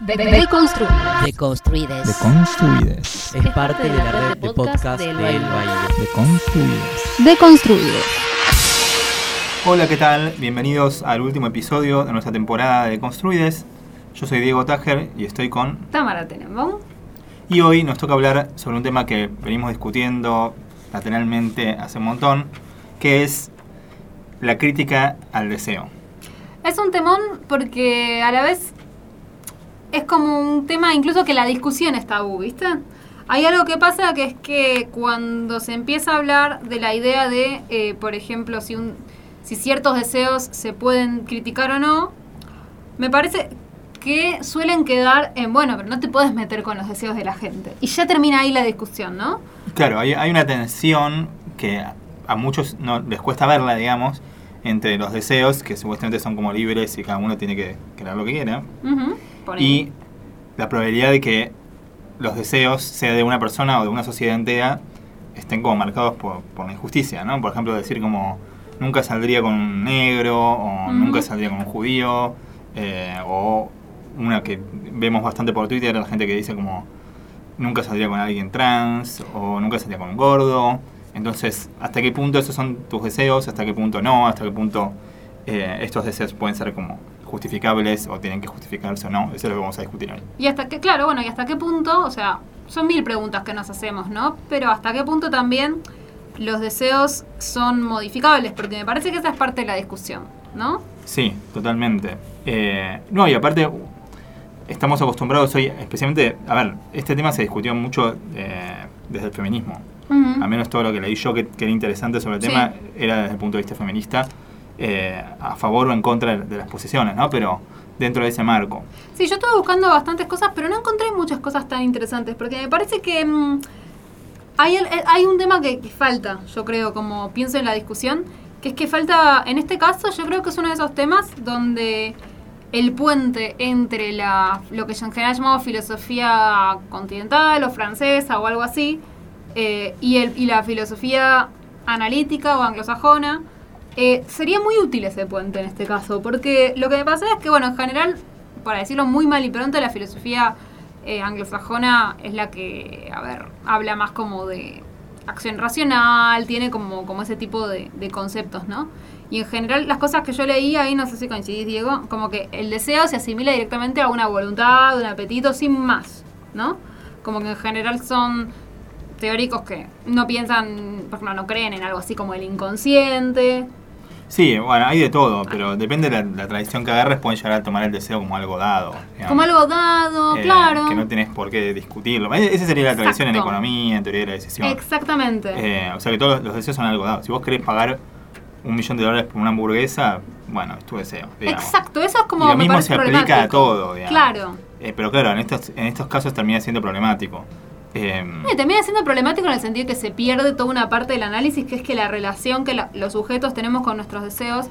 De, Deconstruides. Deconstruides. Deconstruides. Es parte de la red de podcast del Baile. Deconstruides. Deconstruidos. Hola, ¿qué tal? Bienvenidos al último episodio de nuestra temporada de Construides. Yo soy Diego Tajer y estoy con... Tamara Tenenbaum. Y hoy nos toca hablar sobre un tema que venimos discutiendo lateralmente hace un montón, que es la crítica al deseo. Es un temón porque a la vez es como un tema incluso que la discusión es tabú, ¿viste? Hay algo que pasa que es que cuando se empieza a hablar de la idea de, eh, por ejemplo, si, un, si ciertos deseos se pueden criticar o no, me parece que suelen quedar en, bueno, pero no te puedes meter con los deseos de la gente. Y ya termina ahí la discusión, ¿no? Claro, hay, hay una tensión que a muchos no les cuesta verla, digamos, entre los deseos, que supuestamente son como libres y cada uno tiene que crear lo que quiera, Ujú, por y la probabilidad de que los deseos, sea de una persona o de una sociedad entera, estén como marcados por, por la injusticia, ¿no? Por ejemplo, decir como nunca saldría con un negro, o nunca saldría con un judío, eh, o una que vemos bastante por Twitter, la gente que dice como nunca saldría con alguien trans, o nunca saldría con un gordo. Entonces, ¿hasta qué punto esos son tus deseos? ¿Hasta qué punto no? ¿Hasta qué punto eh, estos deseos pueden ser como justificables o tienen que justificarse o no? Eso es lo que vamos a discutir hoy. Y hasta que, claro, bueno, y hasta qué punto, o sea, son mil preguntas que nos hacemos, ¿no? Pero hasta qué punto también los deseos son modificables, porque me parece que esa es parte de la discusión, ¿no? Sí, totalmente. Eh, no, y aparte, estamos acostumbrados hoy, especialmente, a ver, este tema se discutió mucho eh, desde el feminismo. Ujú. Al menos todo lo que leí yo que, que era interesante sobre el Sí. tema era desde el punto de vista feminista, eh, a favor o en contra de, las posiciones, ¿no? Pero dentro de ese marco. Sí, yo estuve buscando bastantes cosas, pero no encontré muchas cosas tan interesantes, porque me parece que mm, eh, hay un tema que, falta, yo creo, como pienso en la discusión, que es que falta, en este caso, yo creo que es uno de esos temas donde el puente entre la, lo que en general llamamos filosofía continental o francesa o algo así, eh, y la filosofía analítica o anglosajona, eh, sería muy útil ese puente en este caso, porque lo que me pasa es que, bueno, en general, para decirlo muy mal y pronto, la filosofía eh, anglosajona es la que, a ver, habla más como de acción racional, tiene como, como ese tipo de, conceptos, ¿no? Y en general, las cosas que yo leí ahí, no sé si coincidís, Diego, como que el deseo se asimila directamente a una voluntad, un apetito, sin más, ¿no? Como que en general son teóricos que no piensan, por ejemplo, no creen en algo así como el inconsciente. Sí, bueno, hay de todo, pero depende de la, la tradición que agarres, pueden llegar a tomar el deseo como algo dado. digamos. Como algo dado, Eh, claro. Que no tenés por qué discutirlo. E- Esa sería la tradición en economía, en teoría de la decisión. Exactamente. Eh, o sea que todos los deseos son algo dado. Si vos querés pagar un millón de dólares por una hamburguesa, bueno, es tu deseo. digamos. Exacto, eso es como y lo me mismo se aplica a todo, digamos. Claro. Eh, pero claro, en estos, en estos casos termina siendo problemático. Eh, Y termina siendo problemático en el sentido que se pierde toda una parte del análisis, que es que la relación que la- los sujetos tenemos con nuestros deseos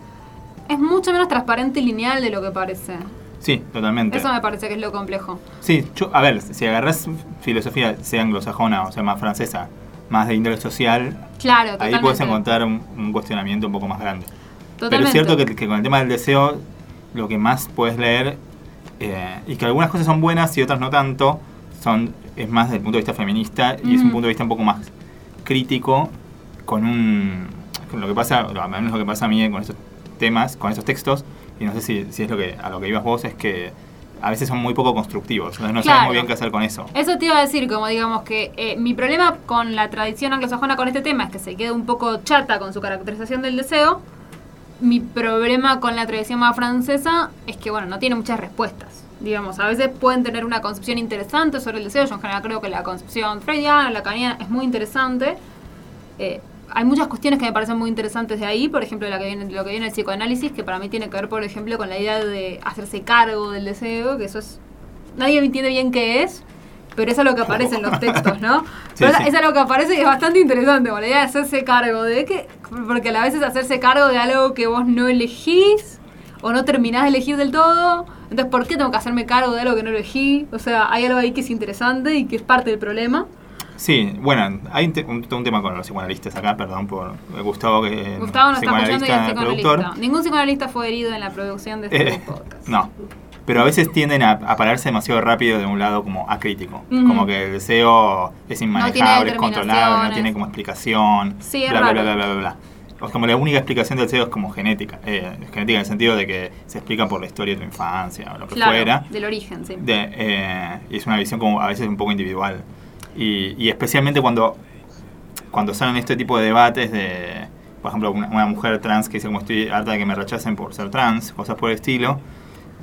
es mucho menos transparente y lineal de lo que parece. sí, totalmente. Eso me parece que es lo complejo. Sí, yo- a ver, si agarrás filosofía, sea anglosajona o sea más francesa, más de índole social, Claro, ahí puedes encontrar un, un cuestionamiento un poco más grande. Pero Totalmente. es cierto que, que con el tema del deseo, lo que más puedes leer, eh, y que algunas cosas son buenas y otras no tanto, son es más desde el punto de vista feminista y es un Ujú. punto de vista un poco más crítico con un... con lo que pasa, al menos lo que pasa a mí con estos temas, con estos textos, y no sé si, si es lo que a lo que ibas vos, es que a veces son muy poco constructivos, entonces no sabes Claro. muy bien qué hacer con eso. Eso te iba a decir, como digamos que eh, mi problema con la tradición anglosajona con este tema es que se queda un poco chata con su caracterización del deseo. Mi problema con la tradición más francesa es que, bueno, no tiene muchas respuestas. Digamos, a veces pueden tener una concepción interesante sobre el deseo. Yo en general creo que la concepción freudiana, lacaniana, es muy interesante. Eh, hay muchas cuestiones que me parecen muy interesantes de ahí, por ejemplo, la que viene, lo que viene el psicoanálisis, que para mí tiene que ver, por ejemplo, con la idea de hacerse cargo del deseo, que eso es... Nadie entiende bien qué es, pero eso es lo que aparece en los textos, ¿no? Sí, es algo que aparece y es bastante interesante, la idea de hacerse cargo de que... Porque a la vez es hacerse cargo de algo que vos no elegís o no terminás de elegir del todo. Entonces, ¿por qué tengo que hacerme cargo de algo que no elegí? O sea, hay algo ahí que es interesante y que es parte del problema. Sí, bueno, hay un, un- tema con los psicoanalistas acá, perdón por eh, Gustavo, que Gustavo nos está escuchando y es psicoanalista. Ningún psicoanalista fue herido en la producción de este Eh, podcast. no, pero a veces tienden a, a pararse demasiado rápido de un lado como acrítico. Ujú. Como que el deseo es inmanejable, es controlable, no tiene como explicación. Sí, es bla, bla, raro. bla, bla, bla, bla. O como la única explicación del deseo es como genética. eh, genética en el sentido de que se explica por la historia de tu infancia o lo que Claro, fuera. del origen, sí. De, eh, y es una visión como a veces un poco individual. Y, y especialmente cuando, cuando salen este tipo de debates de, por ejemplo, una, una mujer trans que dice como estoy harta de que me rechacen por ser trans, cosas por el estilo,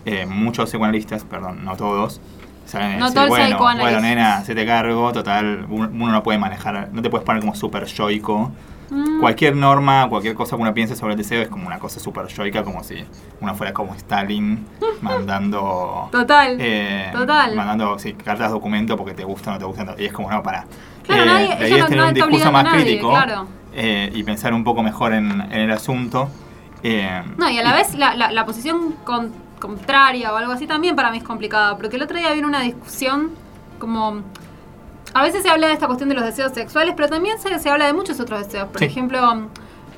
eh, muchos psicoanalistas, perdón, no todos, salen No decir, bueno, bueno, nena, hacete cargo, total, un- uno no puede manejar, no te puedes poner como súper yoico. Mm, Cualquier norma, cualquier cosa que uno piense sobre el deseo es como una cosa súper yoica, como si uno fuera como Stalin mandando Total. eh, Total. Mandando sí, cartas documento porque te gusta o no te gusta. Y es como, no, para. Claro, nadie- la ella idea no- es tener no un discurso más nadie, crítico claro. eh, y pensar un poco mejor en, en el asunto. Eh, No, y a la vez la, la, la posición con- contraria o algo así también para mí es complicada, porque el otro día vino una discusión como... A veces se habla de esta cuestión de los deseos sexuales, pero también se, se habla de muchos otros deseos. Por Sí. ejemplo,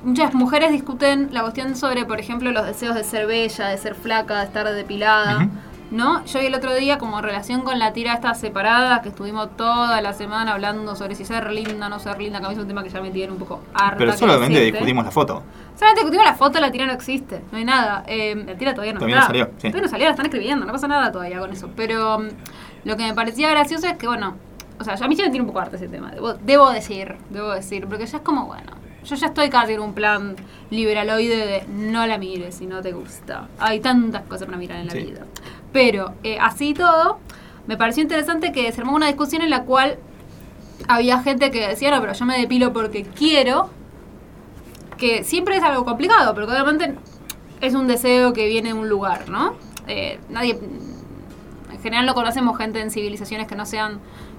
muchas mujeres discuten la cuestión sobre, por ejemplo, los deseos de ser bella, de ser flaca, de estar depilada. Ujú. ¿No? Yo vi el otro día como en relación con la tira esta separada, que estuvimos toda la semana hablando sobre si ser linda o no ser linda, que a mí es un tema que ya me tiene un poco harta. pero solamente discutimos la foto. Solamente discutimos la foto, la tira no existe, no hay nada. Eh, la tira todavía no Todavía no salió, sí. Todavía no salió, la están escribiendo, no pasa nada todavía con eso. Pero mm, lo que me parecía gracioso es que, bueno, o sea, a mí ya me tiene un poco harta ese tema, debo, debo decir, debo decir, porque ya es como, bueno, yo ya estoy casi en un plan liberaloide de no la mires si no te gusta. Hay tantas cosas para mirar en la Sí. vida. Pero, eh, así y todo, me pareció interesante que se armó una discusión en la cual había gente que decía, no, pero yo me depilo porque quiero, que siempre es algo complicado, porque obviamente es un deseo que viene de un lugar, ¿no? Eh, nadie, en general no conocemos gente en civilizaciones que no sean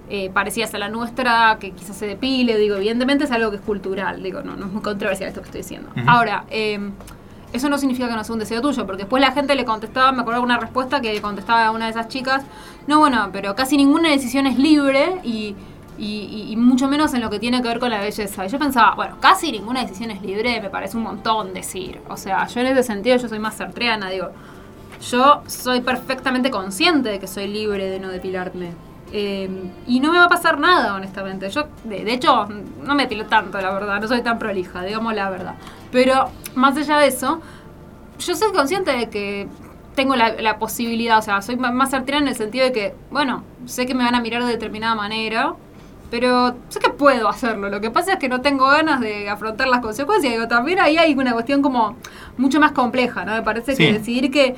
eh, parecidas a la nuestra, que quizás se depile, digo, evidentemente es algo que es cultural, digo, no, no es muy controversial esto que estoy diciendo. Ahora, eh, eso no significa que no sea un deseo tuyo, porque después la gente le contestaba, me acuerdo una respuesta que le contestaba a una de esas chicas, no, bueno, pero casi ninguna decisión es libre y, y- y- y mucho menos en lo que tiene que ver con la belleza. Y yo pensaba, bueno, casi ninguna decisión es libre, me parece un montón decir. O sea, yo en ese sentido yo soy más sartreana, digo, yo soy perfectamente consciente de que soy libre de no depilarme. Eh, y no me va a pasar nada, honestamente. Yo, de, de hecho, no me depilo tanto, la verdad. No soy tan prolija, digamos la verdad. Pero, más allá de eso, yo soy consciente de que tengo la, la posibilidad, o sea, soy más certera en el sentido de que, bueno, sé que me van a mirar de determinada manera, pero sé que puedo hacerlo. Lo que pasa es que no tengo ganas de afrontar las consecuencias. Digo, también ahí hay una cuestión como mucho más compleja, ¿no? Me parece Sí. que decidir que,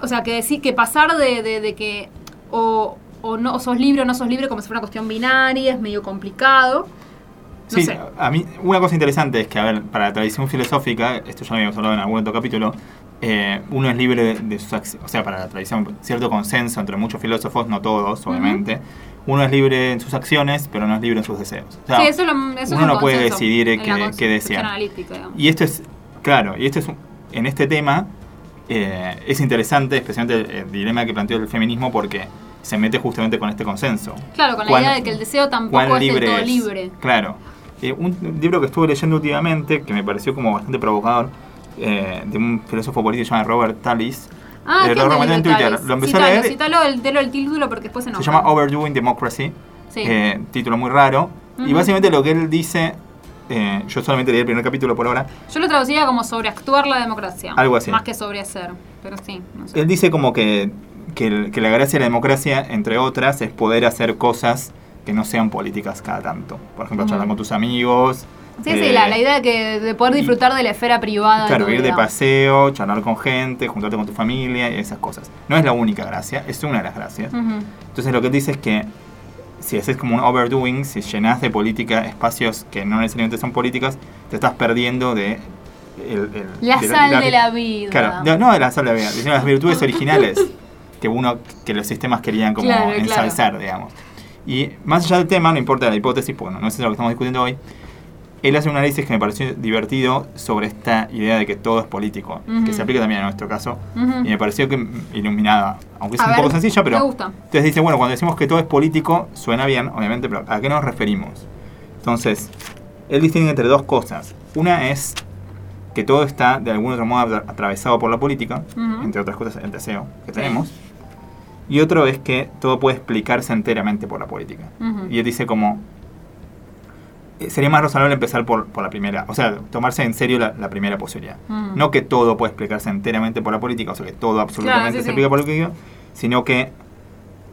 o sea, que decir que pasar de, de- de que o, o no o sos libre o no sos libre como si fuera una cuestión binaria es medio complicado. No sí, sé. a mí una cosa interesante es que, a ver, para la tradición filosófica, esto ya lo habíamos hablado en algún otro capítulo, eh, uno es libre de, de sus acciones, o sea, para la tradición, cierto consenso entre muchos filósofos, no todos, obviamente, uno es libre en sus acciones, pero no es libre en sus deseos. O sea, sí, eso, lo, eso es uno un no puede decidir eh, qué, qué desear. Y esto es, claro, y esto es, en este tema eh, es interesante, especialmente el dilema que planteó el feminismo, porque se mete justamente con este consenso. Claro, con la ¿Cuán- idea de que el deseo tampoco es del libre todo es? libre. Claro. Eh, un libro que estuve leyendo últimamente, que me pareció como bastante provocador, eh, de un filósofo político llamado Robert Tallis. Ah, Eh, ¿quién lo es recomendé en Twitter. Tallis? Lo empecé cítalo, a leer. Cítalo, el, delo el título porque después se Se enoja. llama Overdoing Democracy. Sí. eh, título muy raro. Y Ujú. básicamente lo que él dice, eh, yo solamente leí el primer capítulo por ahora, Yo lo traduciría como sobreactuar la democracia. Algo así. Más que sobrehacer. Pero sí, no sé. Él dice como que, que, el- que la gracia de la democracia, entre otras, es poder hacer cosas que no sean políticas cada tanto. Por ejemplo, Ujú. charlar con tus amigos. Sí, eh, sí, la, la idea de, que, de poder y- disfrutar de la esfera privada. Claro, ir de paseo, charlar con gente, juntarte con tu familia y esas cosas. No es la única gracia, es una de las gracias. Ujú. Entonces lo que dice es que si haces como un overdoing, si llenas de política espacios que no necesariamente son políticas, te estás perdiendo de... el- el- La de sal de la vida. Claro, no, no de la sal de la vida, sino las virtudes originales que uno, que los sistemas querían como Claro, claro. ensalzar, digamos. Y más allá del tema, no importa la hipótesis, porque no, no es lo que estamos discutiendo hoy, él hace un análisis que me pareció divertido sobre esta idea de que todo es político, Ujú. que se aplica también a nuestro caso, Ujú. y me pareció que iluminada, aunque es A un ver, poco sencilla, pero... me gusta. Entonces dice, bueno, cuando decimos que todo es político, suena bien, obviamente, pero ¿a qué nos referimos? Entonces, él distingue entre dos cosas. Una es que todo está de algún otro modo atra- atravesado por la política, Ujú. entre otras cosas el deseo que tenemos. Y otro es que todo puede explicarse enteramente por la política. Y él dice como... eh, Sería más razonable empezar por, por la primera, o sea, tomarse en serio la, la primera posibilidad. No que todo puede explicarse enteramente por la política, o sea, que todo absolutamente sí, se sí. explica por la política, sino que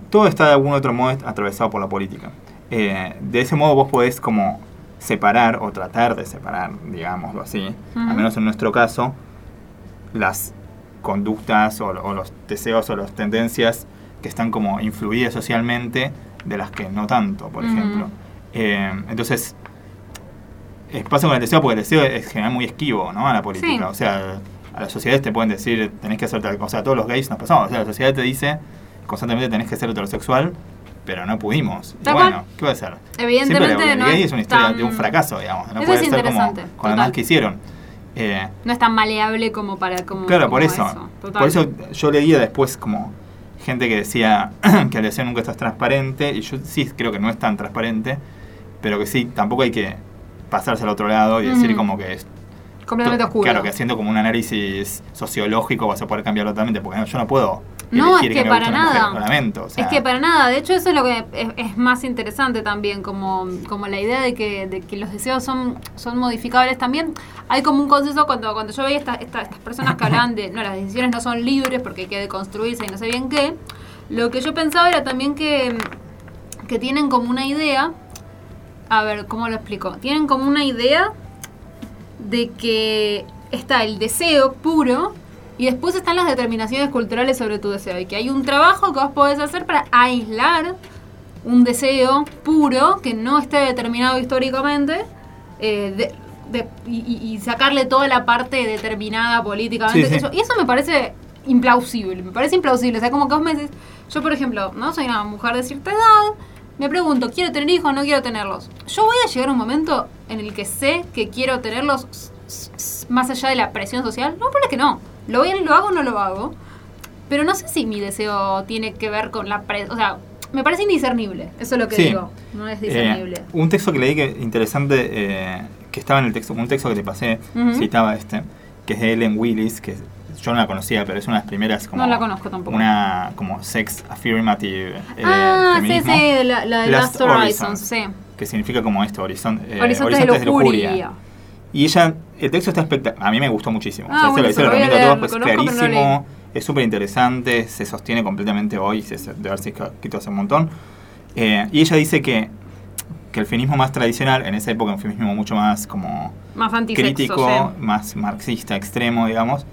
todo está de algún otro modo atravesado por la política. Eh, de ese modo vos podés como separar o tratar de separar, digámoslo así, al menos en nuestro caso, las conductas o, o los deseos o las tendencias que están como influidas socialmente de las que no tanto, por ejemplo. Eh, entonces, pasa con el deseo porque el deseo es en general muy esquivo ¿no? a la política. Sí. O sea, a las sociedades te pueden decir tenés que hacer tal cosa. A todos los gays nos pasamos. O sea, la sociedad te dice constantemente tenés que ser heterosexual, pero no pudimos. Y bueno. ¿qué va a hacer? Evidentemente Siempre el no gay es una historia tan- de un fracaso, digamos. No Eso puede es ser como con las que hicieron. Eh, No es tan maleable como para... Como, Claro, como por eso. total. Por eso yo leía después como gente que decía que deseo nunca está transparente, y yo sí creo que no es tan transparente, pero que sí, tampoco hay que pasarse al otro lado y decir como que es... Completamente oscuro. Claro, que haciendo como un análisis sociológico vas a poder cambiarlo totalmente, porque no, yo no puedo No, es que para nada. o sea, es que para nada, de hecho eso es lo que es, es más interesante también, como, como la idea de que, de que los deseos son, son modificables también. Hay como un consenso cuando, cuando yo veía esta- esta- estas personas que hablaban de, no, las decisiones no son libres porque hay que deconstruirse y no sé bien qué, lo que yo pensaba era también que, que tienen como una idea, a ver, ¿cómo lo explico? Tienen como una idea de que está el deseo puro y después están las determinaciones culturales sobre tu deseo y que hay un trabajo que vos podés hacer para aislar un deseo puro que no esté determinado históricamente eh, de- de- y, sacarle toda la parte determinada políticamente. Sí, sí. Eso- y eso me parece implausible, me parece implausible. O sea, como que vos me decís, yo por ejemplo, ¿no? Soy una mujer de cierta edad, me pregunto, ¿quiero tener hijos o no quiero tenerlos? Yo voy a llegar a un momento en el que sé que quiero tenerlos más allá de la presión social. No, pero es que no. Lo, voy a- lo hago o no lo hago. Pero no sé si mi deseo tiene que ver con la presión. O sea, me parece indiscernible. Eso es lo que Sí. digo. No es discernible. Eh, un texto que leí que interesante, eh, que estaba en el texto, un texto que te pasé, Ujú. citaba este, que es de Ellen Willis, que yo no la conocía, pero es una de las primeras como... No la conozco tampoco. Una como sex affirmative eh, ah, sí, sí, la, la de Last Last Horizons, Horizons. sí. que significa como esto, horizon- eh, Horizontes, de lujuria. Y ella, el texto está espectacular, a mí me gustó muchísimo. Ah, o sea, se bueno, lo, se lo lo a recomiendo a todos, pues pero no clarísimo, es súper interesante, se sostiene completamente hoy, se, de haberse escrito hace un montón. Eh, y ella dice que, que el feminismo más tradicional, en esa época un feminismo mucho más como Más crítico, sí. más marxista, extremo, digamos,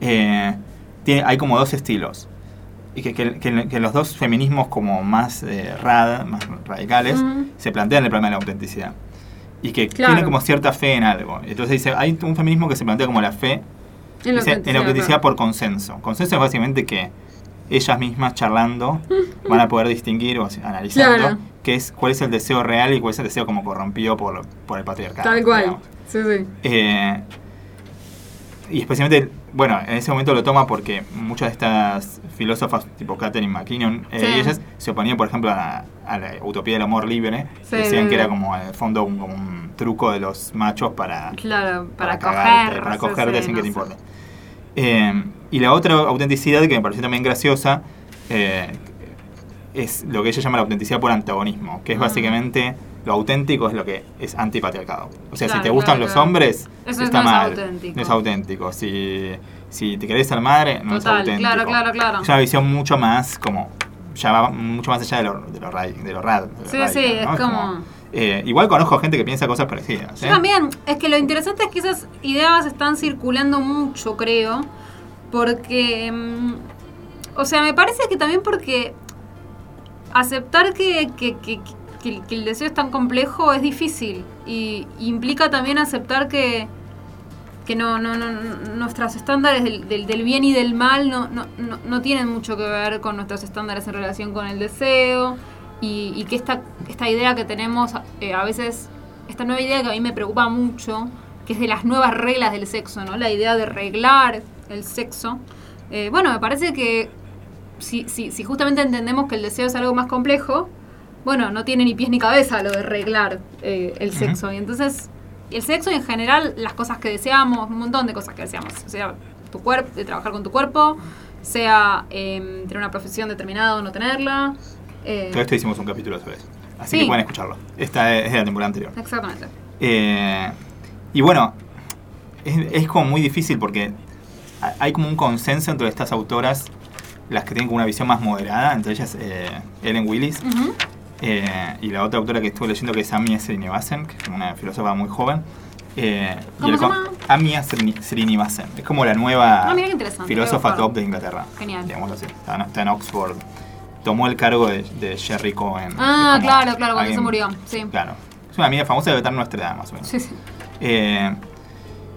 eh, tiene, hay como dos estilos. Y que, que- que- que los dos feminismos como más eh, rad, más radicales, Ujú. se plantean el problema de la autenticidad. Y que Claro. tienen como cierta fe en algo. Entonces dice, hay un feminismo que se plantea como la fe En la dice, en por consenso. Consenso es básicamente que ellas mismas charlando van a poder distinguir o analizando Claro. qué es, cuál es el deseo real y cuál es el deseo como corrompido por, por el patriarcado. Tal cual. digamos. Sí, sí. Eh, y especialmente, bueno, en ese momento lo toma porque muchas de estas filósofas, tipo Catherine McKinnon, eh, Sí. ellas se oponían, por ejemplo, a la, a la utopía del amor libre. Sí, Decían que era como, en el fondo, un, como un truco de los machos para, Claro, para, cagarte, coger. para cogerte sin no que te importe. Eh, y la otra autenticidad que me pareció también graciosa eh, es lo que ella llama la autenticidad por antagonismo, que es Mm. básicamente lo auténtico es lo que es antipatriarcado. O sea, Claro, si te gustan claro, los claro. hombres, Eso está no es mal. auténtico. No es auténtico. Si, si te querés ser madre, no Total, es auténtico. claro, claro, claro. Es una visión mucho más como ya va mucho más allá de lo, de lo, ra- de lo rad. Sí, radical, sí, es como- eh, igual conozco gente que piensa cosas parecidas. Yo ¿eh? también, es que lo interesante es que esas ideas están circulando mucho, creo, porque, mm, o sea, me parece que también porque aceptar que, que, que- que- el deseo es tan complejo es difícil y implica también aceptar que, que no, no, nuestros estándares del, bien y del mal no, no, no, tienen mucho que ver con nuestros estándares en relación con el deseo y, que esta, esta idea que tenemos eh, a veces, esta nueva idea que a mí me preocupa mucho, que es de las nuevas reglas del sexo, ¿no? La idea de reglar el sexo. Eh, bueno, me parece que si, si justamente entendemos que el deseo es algo más complejo, bueno, no tiene ni pies ni cabeza lo de reglar eh, el sexo. Y entonces el sexo y en general las cosas que deseamos, un montón de cosas que deseamos. O sea, tu cuerpo, de trabajar con tu cuerpo, sea em, tener una profesión determinada o no tenerla. eh, Todo esto hicimos un capítulo sobre eso. Así Sí. que pueden escucharlo. Esta es de la temporada anterior. Exactamente. Eh, y bueno, es, es como muy difícil porque ha- hay como un consenso entre estas autoras, las que tienen como una visión más moderada, entre ellas eh, Ellen Willis, Ujú. Eh, y la otra autora que estuve leyendo que es Amia Srinivasan, que es una filósofa muy joven. Eh, y ¿Cómo el se llama? Amia Srini- Srinivasan. Es como la nueva Ah, filósofa a top de Inglaterra. Genial. Digámoslo así. Está, está en Oxford. Tomó el cargo de, de Sherry Cohen. Ah, claro, claro, cuando se murió. Sí. Claro. Es una amiga famosa, debe estar nuestra edad, más o menos. Sí, sí. Eh,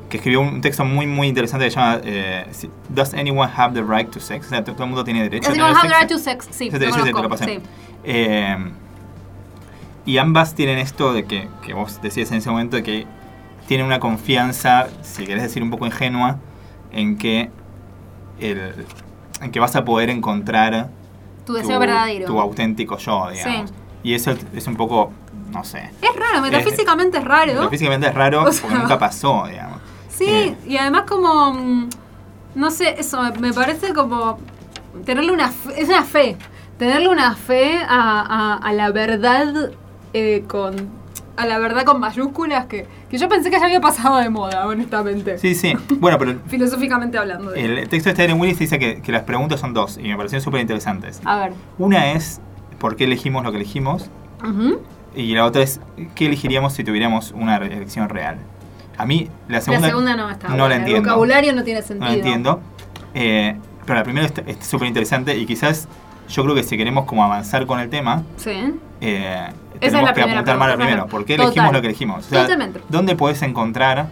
que escribió un texto muy, muy interesante que se llama eh, Does anyone have the right to sex? O sea, to- todo el mundo tiene derecho a Es tener How sexo. Right to Sex. Sí, Ese lo te- ese te lo conozco, pasé. sí. Eh, y ambas tienen esto de que, que vos decías en ese momento, de que tienen una confianza, si querés decir un poco ingenua, en que, el, en que vas a poder encontrar Tu deseo verdadero. tu auténtico yo, digamos. Sí. Y eso es un poco, no sé. Es raro, metafísicamente es raro. Metafísicamente es raro O sea- porque nunca pasó, digamos. Sí, Eh, y además como, mm, no sé, eso me, me parece como tenerle una fe, es una fe, tenerle una fe a, a- a la verdad eh, con, a la verdad con mayúsculas que, que yo pensé que ya había pasado de moda, honestamente. Sí, sí. Bueno, pero Filosóficamente hablando. de- el texto de Ellen Willis dice que, que las preguntas son dos y me parecieron súper interesantes. A ver. Una es por qué elegimos lo que elegimos Ujú. y la otra es qué elegiríamos si tuviéramos una elección real. A mí la La segunda, segunda no está no buena, la El entiendo. vocabulario no tiene No sentido. la entiendo. Eh, pero la primera es súper interesante y quizás yo creo que si queremos como avanzar con el tema, Sí. eh, tenemos que apuntar más primero. ¿Por qué Total. elegimos lo que elegimos? O sea, Totalmente. ¿Dónde puedes encontrar,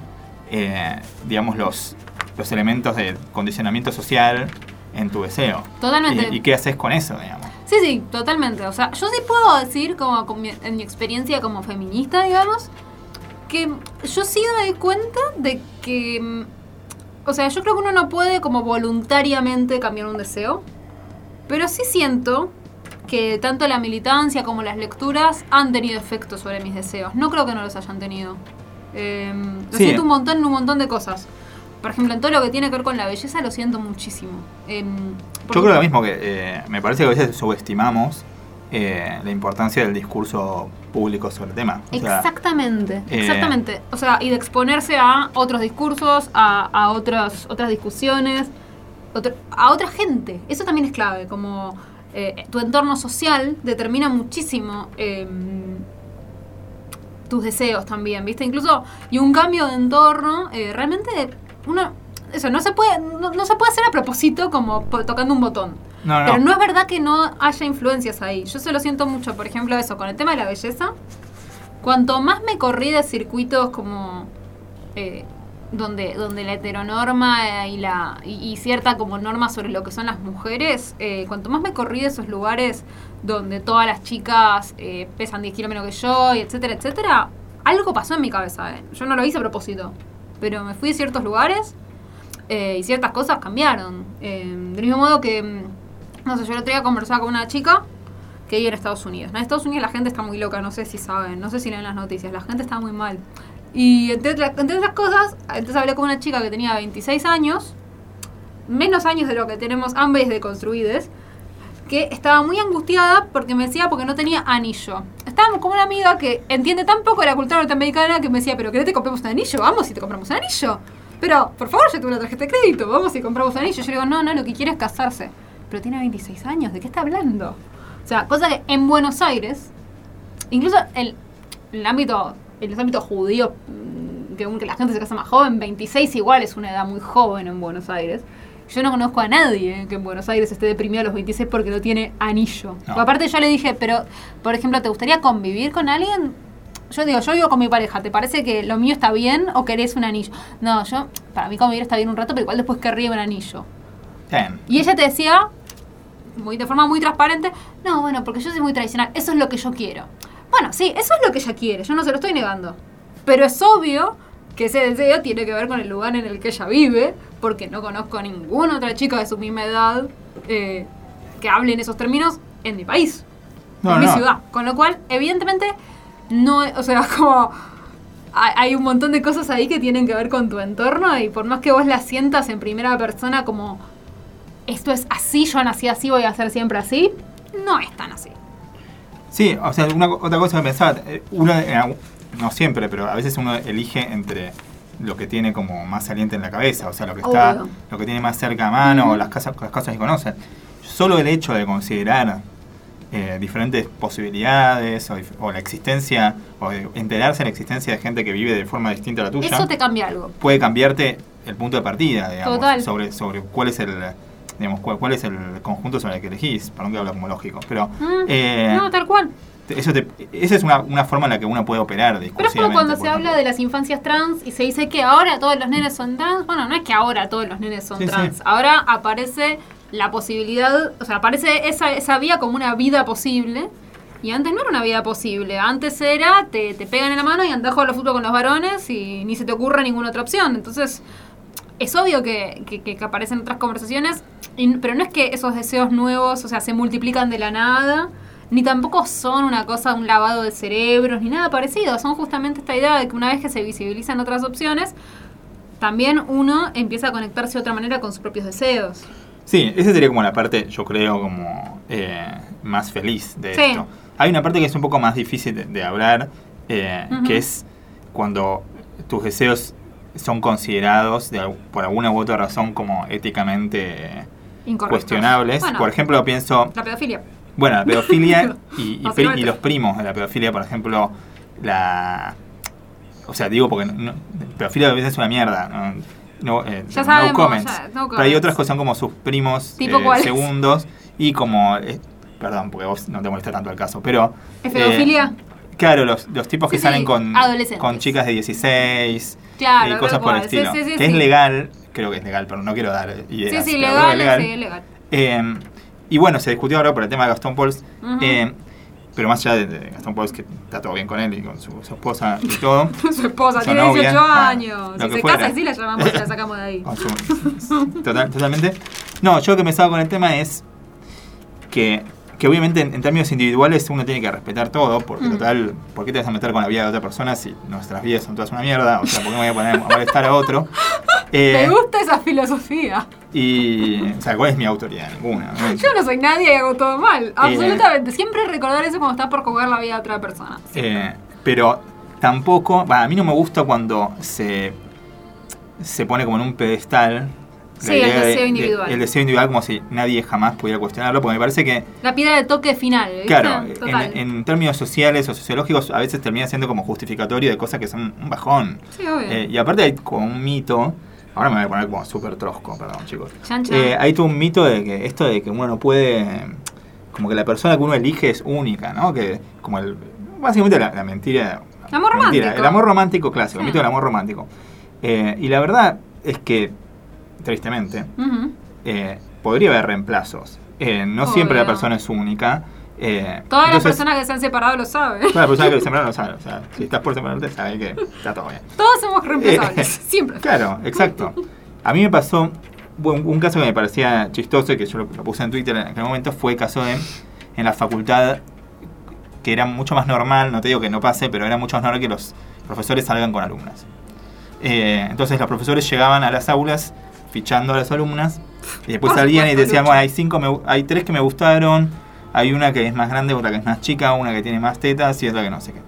eh, digamos, los, los elementos de condicionamiento social en tu deseo? Totalmente. ¿Y, y qué haces con eso, digamos? Sí, sí, totalmente. O sea, yo sí puedo decir, como con mi- en mi experiencia como feminista, digamos, que yo sí me doy cuenta de que. mm, O sea, yo creo que uno no puede como voluntariamente cambiar un deseo. Pero sí siento que tanto la militancia como las lecturas han tenido efecto sobre mis deseos. No creo que no los hayan tenido. Eh, lo Sí. siento un montón en un montón de cosas. Por ejemplo, en todo lo que tiene que ver con la belleza lo siento muchísimo. Em, Yo creo lo mismo que eh, me parece que a veces subestimamos eh, la importancia del discurso público sobre el tema. O sea, exactamente, eh, exactamente. O sea, y de exponerse a otros discursos, a, a otras, otras discusiones, otro- a otra gente. Eso también es clave, como eh, tu entorno social determina muchísimo eh, tus deseos también, ¿viste? Incluso, y un cambio de entorno, eh, realmente uno... Eso, no se puede, no, no se puede hacer a propósito como tocando un botón. no, no. Pero no es verdad que no haya influencias ahí. Yo se lo siento mucho, por ejemplo, eso, con el tema de la belleza. Cuanto más me corrí de circuitos como eh, donde, donde la heteronorma eh, y la y, cierta como norma sobre lo que son las mujeres, eh, cuanto más me corrí de esos lugares donde todas las chicas eh, pesan 10 kilos menos que yo, y etcétera, etcétera, algo pasó en mi cabeza. Yo no lo hice a propósito, pero me fui de ciertos lugares y ciertas cosas cambiaron. Eh, del mismo modo que, mm, no sé, yo el otro día conversaba con una chica que vive en Estados Unidos. En Estados Unidos la gente está muy loca, no sé si saben, no sé si leen las noticias, la gente está muy mal. Y entre, entre otras cosas, entonces hablé con una chica que tenía 26 años, menos años de lo que tenemos ambas de construides, que estaba muy angustiada porque me decía porque no tenía anillo. Estábamos con una amiga que entiende tan poco de la cultura norteamericana que me decía, pero ¿querés te compramos un anillo? Vamos y te compramos un anillo. Pero, por favor, yo tengo una tarjeta de crédito, vamos y compramos un anillo. Yo le digo, no, no, lo que quiere es casarse. Pero tiene 26 años, ¿de qué está hablando? O sea, cosa que en Buenos Aires, incluso el, el ámbito, en los ámbitos judíos, mm, que, aunque la gente se casa más joven, 26 igual es una edad muy joven en Buenos Aires. Yo no conozco a nadie que en Buenos Aires esté deprimido a los 26 porque no tiene anillo. No. Aparte yo le dije, pero, por ejemplo, ¿te gustaría convivir con alguien? Yo digo, yo vivo con mi pareja, ¿te parece que lo mío está bien o querés un anillo? No, yo, para mí convivir está bien un rato, pero igual después querría un anillo. Bien. Y ella te decía, muy, de forma muy transparente, no, bueno, porque yo soy muy tradicional, eso es lo que yo quiero. Bueno, sí, eso es lo que ella quiere, yo no se lo estoy negando. Pero es obvio que ese deseo tiene que ver con el lugar en el que ella vive, porque no conozco a ninguna otra chica de su misma edad eh, que hable en esos términos en mi país, No, en mi ciudad. Con lo cual, evidentemente, no, o sea, como hay hay un montón de cosas ahí que tienen que ver con tu entorno y por más que vos las sientas en primera persona como esto es así, yo nací así, voy a ser siempre así, no es tan así. Sí, o sea, una, otra cosa que pensaba, eh, uno, eh, no siempre, pero a veces uno elige entre lo que tiene como más saliente en la cabeza, o sea, lo que está, Obvio. lo que tiene más cerca a mano, o las, casas, las cosas que conoce. Solo el hecho de considerar eh, diferentes posibilidades o, la existencia, o de enterarse de la existencia de gente que vive de forma distinta a la tuya, Eso te cambia algo. puede cambiarte el punto de partida, digamos, Total. sobre sobre cuál es el digamos cuál, cuál es el conjunto sobre el que elegís, para no que hablo como lógico, pero Mm, eh, no, tal cual. eso te- esa es una, una forma en la que uno puede operar Pero es como cuando se habla de las infancias trans y se dice que ahora todos los nenes son trans. Bueno, no es que ahora todos los nenes son Sí, sí. trans. Ahora aparece la posibilidad, o sea, aparece esa, esa vía como una vida posible. Y antes no era una vida posible. Antes era, te, te pegan en la mano y andás a jugar al fútbol con los varones y ni se te ocurre ninguna otra opción. Entonces, es obvio que, que, aparecen otras conversaciones, y- pero no es que esos deseos nuevos, o sea, se multiplican de la nada, ni tampoco son una cosa, un lavado de cerebros, ni nada parecido. Son justamente esta idea de que una vez que se visibilizan otras opciones, también uno empieza a conectarse de otra manera con sus propios deseos. Sí, esa sería como la parte, yo creo, como eh, más feliz de Sí. esto. Hay una parte que es un poco más difícil de, de hablar, eh, que es cuando tus deseos son considerados de, por alguna u otra razón como éticamente cuestionables. Bueno, por ejemplo, pienso, la pedofilia. bueno, la pedofilia y, y pri- Básicamente. y los primos de la pedofilia, por ejemplo, la... O sea, digo porque no, pedofilia a veces es una mierda. No, No, eh, Ya sabemos, comments. ya, no Pero hay otras que son como sus primos ¿Tipo eh, segundos y como... eh, perdón, porque vos no te molesta tanto el caso, pero... ¿Es pedofilia? Claro, los, los tipos que Sí, salen sí, con, con chicas de 16 Claro, y tal cosas por el estilo. sí, sí, que es legal, creo que es legal, pero no quiero dar ideas. Sí, sí, que legal, es sí, legal. Eh, y bueno, se discutió ahora por el tema de Gastón Pauls. Eh, pero más allá de, de Gastón Pauls, que está todo bien con él y con su, su esposa y todo. Su esposa tiene novia, 18 ah, años. lo Si se fuera. casa y sí la llamamos y la sacamos de ahí. su- total- totalmente. No, yo lo que pensaba con el tema es que, que obviamente en, en términos individuales uno tiene que respetar todo, porque Mm. total, ¿por qué te vas a meter con la vida de otra persona si nuestras vidas son todas una mierda? O sea, ¿por qué me voy a poner a molestar a otro? Eh, Me gusta esa filosofía. y, o sea, ¿cuál es mi autoridad? Ninguna. ¿no? Yo no soy nadie y hago todo mal. Absolutamente. Siempre recordar eso cuando estás por jugar la vida de otra persona. Eh, pero tampoco, a mí no me gusta cuando se, se pone como en un pedestal. Sí, el de- deseo de- individual. el deseo individual como si nadie jamás pudiera cuestionarlo, porque me parece que, La piedra de toque final. ¿viste? claro, en, en términos sociales o sociológicos a veces termina siendo como justificatorio de cosas que son un bajón. Sí, obvio. Eh, y aparte hay como un mito, ahora me voy a poner como súper trosco, perdón chicos. Chan, chan. Eh, hay todo un mito de que esto de que uno no puede, como que la persona que uno elige es única, ¿no? Que como el, básicamente la, la mentira. El amor mentira, romántico. El amor romántico clásico, el mito del amor romántico. Eh, y la verdad es que, tristemente, eh, podría haber reemplazos. Eh, no siempre la persona es única. Eh, Todas las personas que se han separado lo saben. Toda la persona que se separa lo sabe. O sea, si estás por separarte, sabes que está todo bien. Todos somos reemplazables. Siempre. Claro, exacto. A mí me pasó un, un caso que me parecía chistoso y que yo lo, lo puse en Twitter en aquel momento fue el caso de en la facultad que era mucho más normal, no te digo que no pase, pero era mucho más normal que los profesores salgan con alumnas. Eh, entonces los profesores llegaban a las aulas fichando a las alumnas y después Por salían y decían, bueno, hay cinco, me hay tres que me gustaron, hay una que es más grande, otra que es más chica, una que tiene más tetas y otra que no sé qué.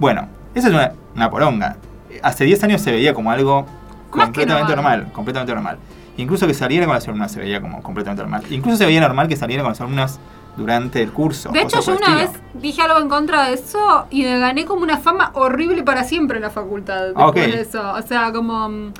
Bueno, esa es una, una poronga. Hace 10 años se veía como algo completamente normal. normal, completamente normal. Incluso que saliera con las alumnas se veía como completamente normal. Incluso se veía normal que saliera con las alumnas durante el curso. De hecho, yo por una vez dije algo en contra de eso y me gané como una fama horrible para siempre en la facultad. Después Ah, ok. de eso. O sea, como.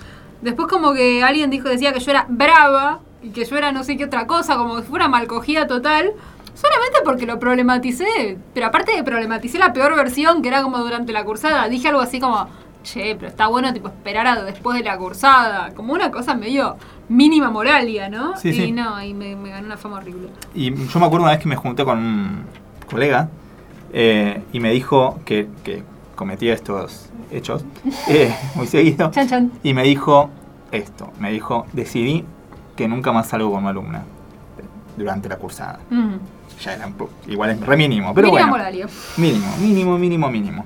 Después, como que alguien dijo, decía que yo era brava y que yo era no sé qué otra cosa, como que fuera malcogida total. Solamente porque lo problematicé. Pero aparte de problematicé la peor versión, que era como durante la cursada. Dije algo así como, che, pero está bueno tipo esperar a después de la cursada. Como una cosa medio mínima moralia, ¿no? Sí, y sí. no, y me, me ganó una fama horrible. Y yo me acuerdo una vez que me junté con un colega eh, y me dijo que, que cometía estos hechos eh, muy seguido. Chan, chan. Y me dijo esto, me dijo, decidí que nunca más salgo con una alumna durante la cursada. Mm. Ya era igual es re mínimo, pero Mínima bueno. Mínimo, mínimo, mínimo, mínimo.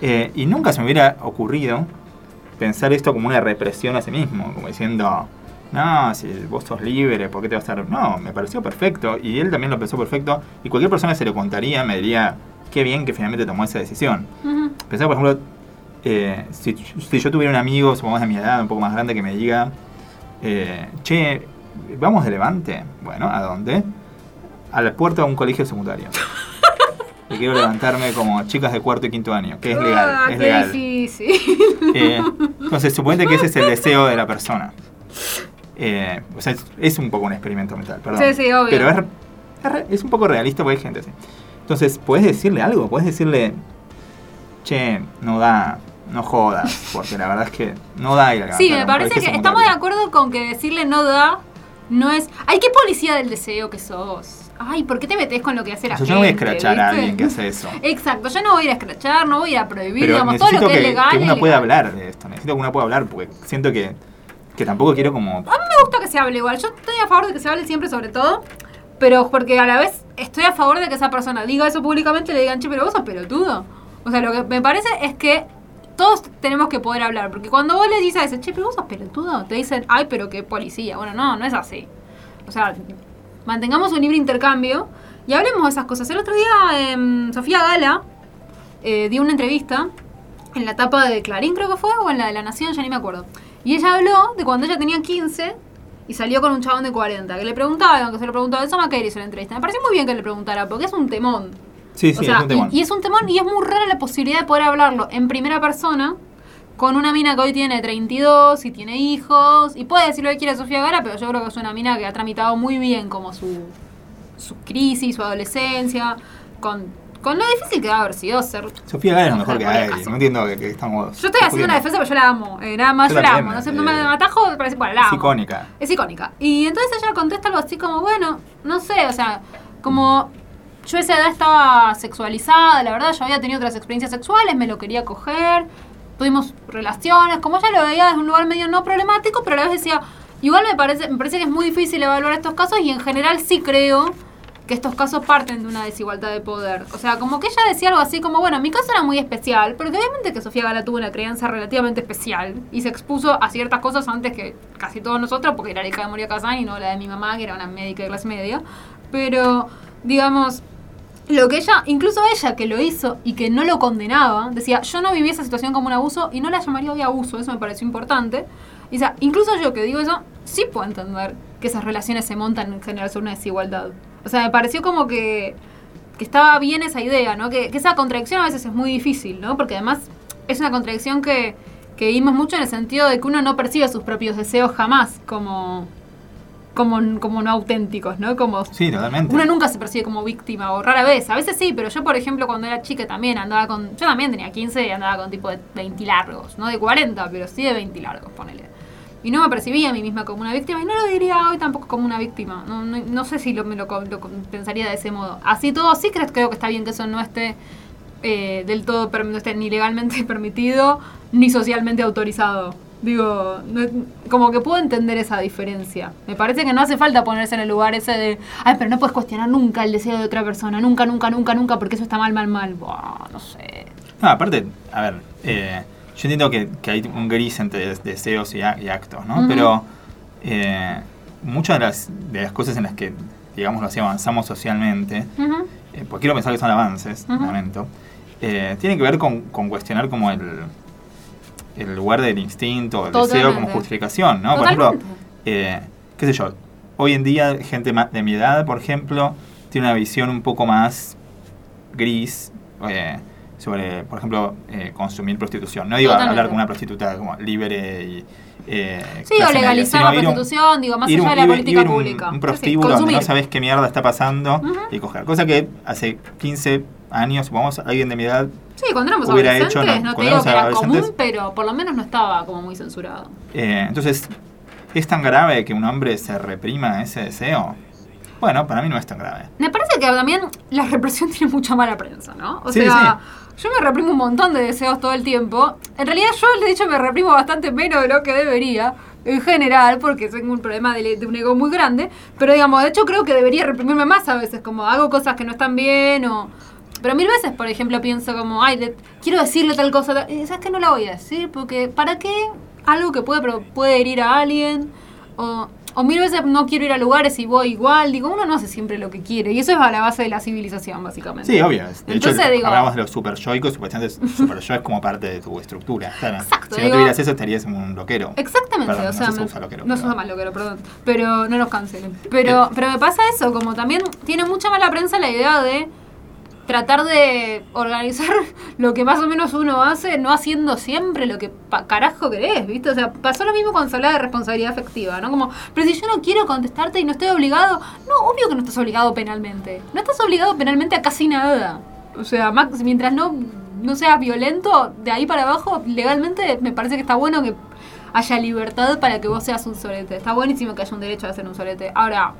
Eh, y nunca se me hubiera ocurrido pensar esto como una represión a sí mismo, como diciendo, no, si vos sos libre, ¿por qué te vas a estar...? No, me pareció perfecto, y él también lo pensó perfecto, y cualquier persona que se lo contaría me diría, qué bien que finalmente tomó esa decisión. Ujú. Pensá, por ejemplo, eh, si, si yo tuviera un amigo, supongamos de mi edad, un poco más grande, que me diga, eh, che, ¿vamos de Levante? Bueno, ¿a dónde? A la puerta de un colegio secundario. y quiero levantarme como chicas de cuarto y quinto año, que es legal. Ah, es legal. difícil. Eh, entonces, suponete que ese es el deseo de la persona. Eh, o sea, es, es un poco un experimento mental, perdón. Sí, sí, obvio. Pero es, es un poco realista porque hay gente así. Entonces, puedes decirle algo, puedes decirle, che, no da, no jodas, porque la verdad es que no da ir a Sí, me parece que estamos de acuerdo con que decirle no da no es. ¡Ay, qué policía del deseo que sos! Ay, ¿por qué te metes con lo que hace la O sea, gente? yo no voy a escrachar a alguien que hace eso. Exacto, yo no voy a ir a escrachar, no voy a ir a prohibir, Pero digamos, todo lo que, que, es legal. que uno pueda hablar de esto. Necesito que uno pueda hablar porque siento que, que tampoco quiero como... A mí me gusta que se hable igual. Yo estoy a favor de que se hable siempre, sobre todo. Pero porque a la vez estoy a favor de que esa persona diga eso públicamente y le digan, che, pero vos sos pelotudo. O sea, lo que me parece es que todos tenemos que poder hablar. Porque cuando vos le dices a ese, che, pero vos sos pelotudo, te dicen, ay, pero qué policía. Bueno, no, no es así. O sea, mantengamos un libre intercambio y hablemos de esas cosas. El otro día, em, Sofía Gala eh, dio una entrevista en la etapa de Clarín, creo que fue, o en la de La Nación, ya ni me acuerdo. Y ella habló de cuando ella tenía 15 y salió con un chabón de 40, que le preguntaban, que se lo preguntaba, eso Maqueri hizo la entrevista. Me pareció muy bien que le preguntara, porque es un temón. Sí, sí, o sea, es un temón. Y, y es un temón y es muy rara la posibilidad de poder hablarlo en primera persona con una mina que hoy tiene 32 y tiene hijos. Y puede decir lo que quiere Sofía Gara, pero yo creo que es una mina que ha tramitado muy bien como su, su crisis, su adolescencia, con, con lo difícil que va a haber sido ser Sofía Gala es lo mejor que hay. No entiendo que, que estamos... yo estoy haciendo una defensa, pero yo la amo. Eh, nada más, Yo yo, la amo. No sé, eh, no me atajo, me parece, bueno, la Es amo. icónica. Es icónica. Y entonces ella contesta algo así como, bueno, no sé, o sea, como yo a esa edad estaba sexualizada, la verdad, yo había tenido otras experiencias sexuales, me lo quería coger, tuvimos relaciones, como ella lo veía desde un lugar medio no problemático, pero a la vez decía, igual me parece, me parece que es muy difícil evaluar estos casos y en general sí creo que estos casos parten de una desigualdad de poder. O sea, como que ella decía algo así como, bueno, mi caso era muy especial, porque obviamente que Sofía Gala tuvo una crianza relativamente especial y se expuso a ciertas cosas antes que casi todos nosotros, porque era la hija de Moria Kazan y no la de mi mamá, que era una médica de clase media. Pero, digamos, lo que ella, incluso ella que lo hizo y que no lo condenaba, decía, yo no viví esa situación como un abuso y no la llamaría hoy abuso, eso me pareció importante. O sea, incluso yo que digo eso, sí puedo entender que esas relaciones se montan en general sobre una desigualdad. O sea, me pareció como que, que estaba bien esa idea, ¿no? Que, que esa contradicción a veces es muy difícil, ¿no? Porque además es una contradicción que, que vimos mucho en el sentido de que uno no percibe sus propios deseos jamás como, como, como no auténticos, ¿no? Como Sí, totalmente. uno nunca se percibe como víctima, o rara vez. A veces sí, pero yo, por ejemplo, cuando era chica también andaba con. Yo también tenía 15 y andaba con tipo de 20 largos. No de 40, pero sí de 20 largos, ponele. Y no me percibía a mí misma como una víctima, y no lo diría hoy tampoco como una víctima. No, no, no sé si lo, me lo, pensaría de ese modo. Así todo, sí creo, creo que está bien que eso no esté eh, del todo, no esté ni legalmente permitido, ni socialmente autorizado. Digo, como que puedo entender esa diferencia. Me parece que no hace falta ponerse en el lugar ese de, ay, pero no puedes cuestionar nunca el deseo de otra persona, nunca, nunca, nunca, nunca, porque eso está mal, mal, mal. Buah, no sé. No, aparte, a ver, eh, yo entiendo que, que hay un gris entre des- deseos y, a- y actos, ¿no? Pero eh, muchas de las, de las cosas en las que, digamos, así, avanzamos socialmente, Ujú. eh, porque quiero pensar que son avances, Ujú. lamento, eh, tiene que ver con, con cuestionar como el, el lugar del instinto, el deseo como justificación, ¿no? Por ejemplo, eh, qué sé yo, hoy en día gente de mi edad, por ejemplo, tiene una visión un poco más gris eh, sobre, por ejemplo, eh, consumir prostitución. No digo Totalmente. hablar con una prostituta como libre y... eh, Sí, o media, legalizar la un- prostitución, digo, más allá un- de la ir- política ir un- pública. Un, sí, prostíbulo donde no sabes qué mierda está pasando y coger. Cosa que hace 15 años, supongamos, alguien de mi edad Sí, cuando éramos hubiera adolescentes, hecho, no, no, te digo que era común, pero por lo menos no estaba como muy censurado. Eh, entonces, ¿es tan grave que un hombre se reprima ese deseo? Bueno, para mí no es tan grave. Me parece que también la represión tiene mucha mala prensa, ¿no? O Sí, sea, yo me reprimo un montón de deseos todo el tiempo. En realidad yo, de hecho, me reprimo bastante menos de lo que debería, en general, porque tengo un problema de, de un ego muy grande. Pero, digamos, de hecho creo que debería reprimirme más a veces, como hago cosas que no están bien o... pero mil veces, por ejemplo, pienso como, ay, de- quiero decirle tal cosa, y ¿sabes qué? No la voy a decir, porque ¿para qué algo que puede, pero puede herir a alguien? O, o mil veces no quiero ir a lugares y voy igual. Digo, uno no hace siempre lo que quiere. Y eso es a la base de la civilización, básicamente. Sí, obvio. De Entonces, hecho, digo- hablamos de los super yoicos, supuestamente super yo es como parte de tu estructura. Exacto, si no tuvieras eso, estarías en un loquero. Exactamente, Perdón, o sea, no se usa loquero, no se usa más loquero, perdón, pero no nos cancelen. Pero, pero me pasa eso, como también tiene mucha mala prensa la idea de tratar de organizar lo que más o menos uno hace, no haciendo siempre lo que carajo querés, ¿viste? O sea, pasó lo mismo cuando se hablaba de responsabilidad afectiva, ¿no? Como, pero si yo no quiero contestarte y no estoy obligado, no, obvio que no estás obligado penalmente, no estás obligado penalmente a casi nada. O sea, max- mientras no, no sea violento, de ahí para abajo, legalmente me parece que está bueno que haya libertad para que vos seas un sorete. Está buenísimo que haya un derecho a ser un sorete. Ahora,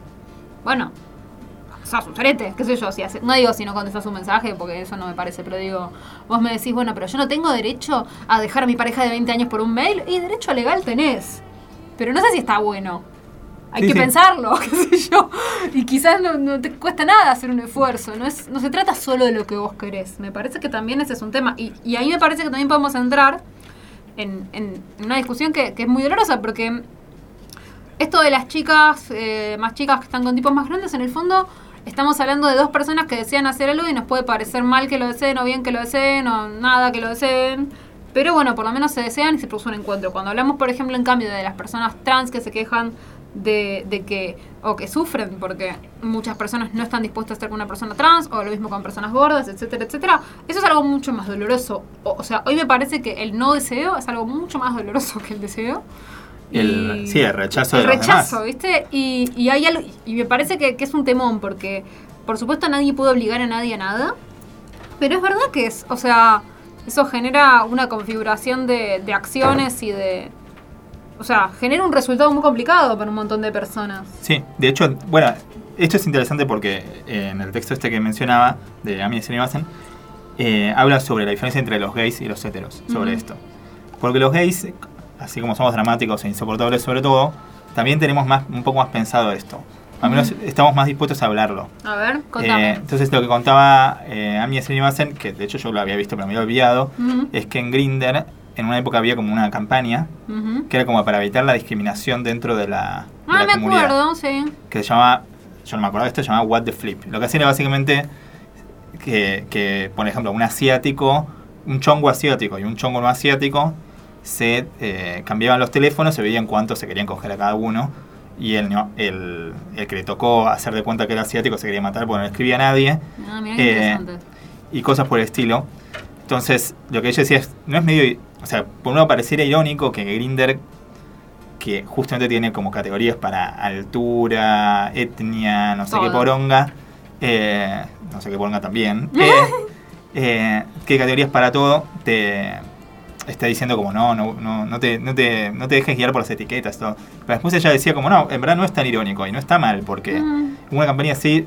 bueno, sos un sorete, qué sé yo, si hace- no digo si no contestas un mensaje, porque eso no me parece, pero digo, vos me decís, bueno, pero yo no tengo derecho a dejar a mi pareja de 20 años por un mail, y derecho legal tenés. Pero no sé si está bueno. Hay Sí, que sí. pensarlo, qué sé yo. Y quizás no, no te cuesta nada hacer un esfuerzo. No, es, no se trata solo de lo que vos querés. Me parece que también ese es un tema. Y, y ahí me parece que también podemos entrar en, en una discusión que, que es muy dolorosa, porque esto de las chicas, eh, más chicas que están con tipos más grandes, en el fondo estamos hablando de dos personas que desean hacer algo y nos puede parecer mal que lo deseen o bien que lo deseen o nada que lo deseen. Pero bueno, por lo menos se desean y se produce un encuentro. Cuando hablamos, por ejemplo, en cambio de las personas trans que se quejan de, de que, o que sufren porque muchas personas no están dispuestas a estar con una persona trans, o lo mismo con personas gordas, etcétera, etcétera, eso es algo mucho más doloroso. O, o sea, hoy me parece que el no deseo es algo mucho más doloroso que el deseo. El- sí, el rechazo de el los rechazo, demás. ¿viste? Y, y hay algo, y me parece que, que es un temón, porque por supuesto nadie puede obligar a nadie a nada, pero es verdad que es, o sea, eso genera una configuración de, de acciones y de... O sea, genera un resultado muy complicado para un montón de personas. Sí, de hecho, bueno, esto es interesante porque eh, en el texto este que mencionaba, de Amy Srinivasan, eh, habla sobre la diferencia entre los gays y los heteros, sobre esto. Porque los gays, así como somos dramáticos e insoportables sobre todo, también tenemos más, un poco más pensado esto. Al menos estamos más dispuestos a hablarlo. A ver, contame. Eh, entonces lo que contaba eh, Amy Srinivasan, que de hecho yo lo había visto pero me había olvidado, es que en Grinder en una época había como una campaña ujú. que era como para evitar la discriminación dentro de la, de Ah, la me comunidad acuerdo, sí. que se llama, yo no me acuerdo de esto, se llama What the Flip. Lo que hacía era básicamente que, que, por ejemplo, un asiático, un chongo asiático y un chongo no asiático, se eh, cambiaban los teléfonos, se veían cuántos se querían coger a cada uno. Y el, no- el, el que le tocó hacer de cuenta que era asiático se quería matar porque no le escribía a nadie. Ah, mira qué Eh, interesante. Y cosas por el estilo. Entonces, lo que ella decía es, no es medio, o sea, por un lado pareciera irónico que Grinder, que justamente tiene como categorías para altura, etnia, no sé qué poronga, eh, no sé qué poronga también, eh, eh, qué categorías para todo, te está diciendo como no, no, no, no, te, no, te, no te dejes guiar por las etiquetas. Todo. Pero después ella decía como no, en verdad no es tan irónico y no está mal, porque Mm, una campaña así,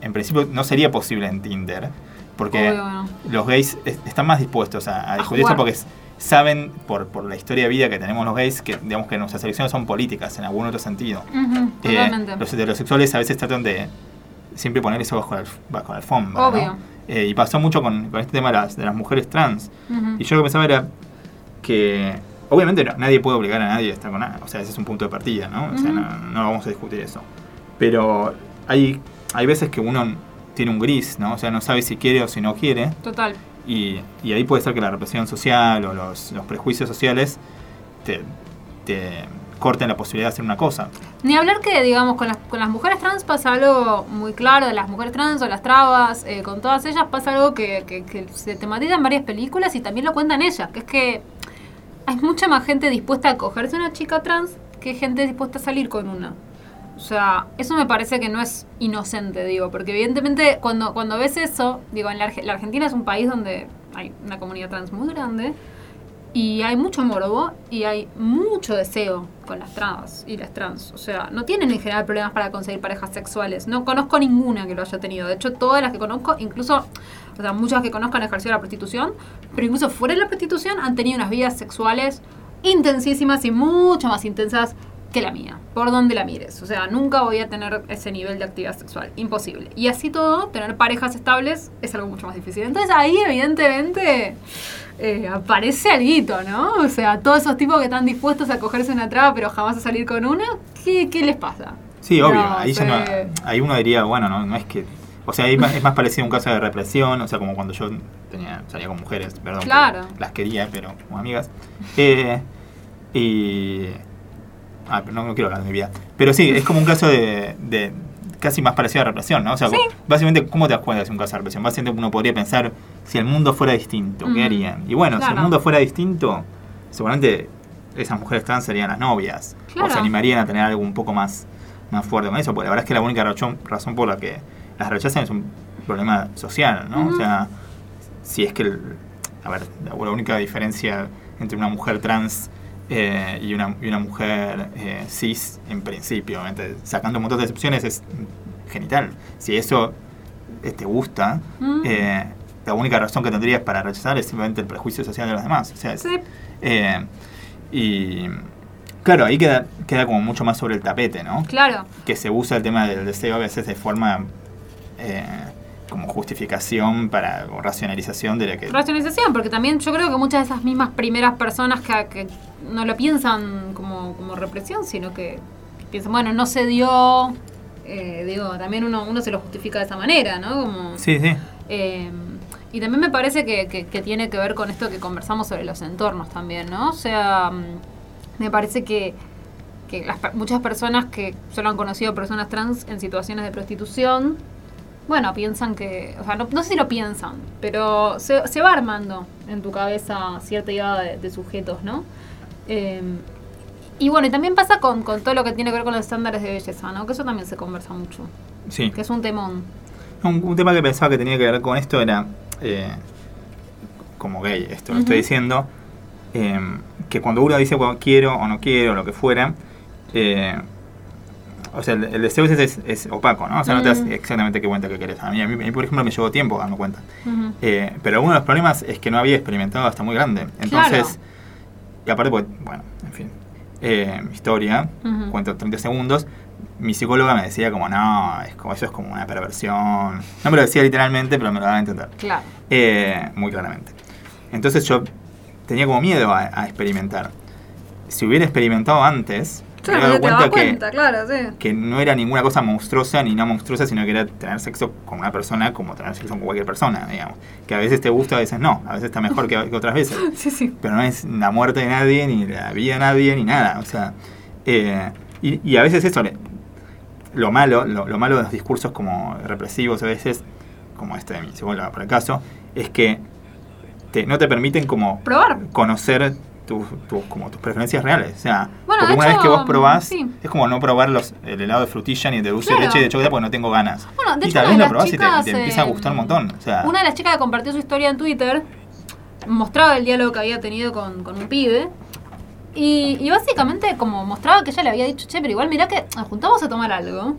en principio, no sería posible en Tinder. Porque obvio, bueno. los gays es- están más dispuestos a, a discutir esto porque saben, por, por la historia de vida que tenemos los gays, que digamos que nuestras elecciones son políticas en algún otro sentido. Eh, los heterosexuales a veces tratan de siempre poner eso bajo la, bajo la alfombra. Eh, y pasó mucho con, con este tema de las, de las mujeres trans. Y yo lo que pensaba era que obviamente no- nadie puede obligar a nadie a estar con nada. O sea, ese es un punto de partida, ¿no? O sea, no, no vamos a discutir eso. Pero hay, hay veces que uno tiene un gris, ¿no? O sea, no sabe si quiere o si no quiere. Total. Y, y ahí puede ser que la represión social o los, los prejuicios sociales te, te corten la posibilidad de hacer una cosa. Ni hablar que, digamos, con las, con las mujeres trans pasa algo muy claro, de las mujeres trans o las trabas, eh, con todas ellas pasa algo que, que, que se tematiza en varias películas y también lo cuentan ellas, que es que hay mucha más gente dispuesta a cogerse una chica trans que gente dispuesta a salir con una. O sea, eso me parece que no es inocente, digo, porque evidentemente cuando, cuando ves eso, digo, en la, la Argentina es un país donde hay una comunidad trans muy grande y hay mucho morbo y hay mucho deseo con las trans y las trans. O sea, no tienen en general problemas para conseguir parejas sexuales. No conozco ninguna que lo haya tenido. De hecho, todas las que conozco, incluso, o sea, muchas que conozco han ejercido la prostitución, pero incluso fuera de la prostitución han tenido unas vidas sexuales intensísimas y mucho más intensas que la mía, por donde la mires. O sea, nunca voy a tener ese nivel de actividad sexual, imposible. Y así todo, tener parejas estables es algo mucho más difícil. Entonces ahí, evidentemente, eh, aparece algo, ¿no? O sea, todos esos tipos que están dispuestos a cogerse una traba pero jamás a salir con una, ¿qué, qué les pasa? Sí, obvio. No ahí, ya no- sé. ahí uno diría, bueno, no, no es que. O sea, ahí es más- parecido a un caso de represión, o sea, como cuando yo tenía, salía con mujeres, perdón. Claro. Las quería, pero como amigas. Eh, y. Ah, pero no, no quiero hablar de mi vida. Pero sí, es como un caso de. de casi más parecido a represión, ¿no? O sea, Sí. básicamente, ¿cómo te das cuenta de un caso de represión? Básicamente uno podría pensar, si el mundo fuera distinto, ¿qué Mm. harían? Y bueno, si el mundo fuera distinto, seguramente esas mujeres trans serían las novias. O Claro. se animarían a tener algo un poco más, más fuerte con eso. Porque la verdad es que la única razón, razón por la que las rechazan es un problema social, ¿no? O sea, si es que... el- a ver, la, la única diferencia entre una mujer trans eh, y, una, y una mujer eh, cis, en principio, obviamente, sacando un montón de excepciones, es genital. Si eso eh, te gusta, Mm. eh, la única razón que tendrías para rechazar es simplemente el prejuicio social de los demás. O sea, es- Sí. y claro, ahí queda, queda como mucho más sobre el tapete, ¿no? Claro. Que se usa el tema del deseo a veces de forma como justificación para o racionalización de la que... Racionalización, porque también yo creo que muchas de esas mismas primeras personas que, que no lo piensan como, como represión, sino que piensan, bueno, no se dio, eh, digo, también uno, uno se lo justifica de esa manera, ¿no? Como, Sí, sí. eh, y también me parece que, que- que tiene que ver con esto que conversamos sobre los entornos también, ¿no? O sea, mm, me parece que, que las muchas personas que solo han conocido personas trans en situaciones de prostitución, bueno, piensan que, o sea, no, no sé si lo piensan, pero se, se va armando en tu cabeza cierta idea de, de sujetos, ¿no? Eh, y bueno, y también pasa con, con todo lo que tiene que ver con los estándares de belleza, ¿no? Que eso también se conversa mucho, sí. que es un temón. Un, un tema que pensaba que tenía que ver con esto era, eh, como gay, esto lo estoy diciendo, eh, que cuando uno dice bueno, quiero o no quiero, lo que fuera, eh, o sea, el, el deseo ese es, es opaco, ¿no? O sea, no te das Mm. exactamente qué cuenta que querés. A mí, a mí, por ejemplo, me llevó tiempo darme cuenta. Eh, pero uno de los problemas es que no había experimentado hasta muy grande. Entonces. Y aparte, pues, bueno, en fin, eh, mi historia, cuento 30 segundos, mi psicóloga me decía como, no, es como, eso es como una perversión. No me lo decía literalmente, pero me lo daba a entender. Claro. Eh, muy claramente. Entonces yo tenía como miedo a, a experimentar. Si hubiera experimentado antes, me hubiera dado cuenta que, claro, sí. que no era ninguna cosa monstruosa ni no monstruosa, sino que era tener sexo con una persona como tener sexo con cualquier persona, digamos. Que a veces te gusta, a veces no. A veces está mejor que, que otras veces. Sí, sí. Pero no es la muerte de nadie, ni la vida de nadie, ni nada. O sea, eh, y, y a veces eso, lo malo, lo, lo malo de los discursos como represivos a veces, como este de mi psicóloga por el caso, es que te- no te permiten como Probar. conocer tus, tus- como tus preferencias reales. O sea, Bueno, porque una vez que vos probás, sí. es como no probar los, el helado de frutilla ni el de dulce de leche y de chocolate porque no tengo ganas. Bueno, de y hecho, tal vez lo probás y te, empieza a eh, gustar un montón. O sea, Una de las chicas que compartió su historia en Twitter mostraba el diálogo que había tenido con, con un pibe. Y, y básicamente como mostraba que ella le había dicho, che, pero igual mirá que nos juntamos a tomar algo.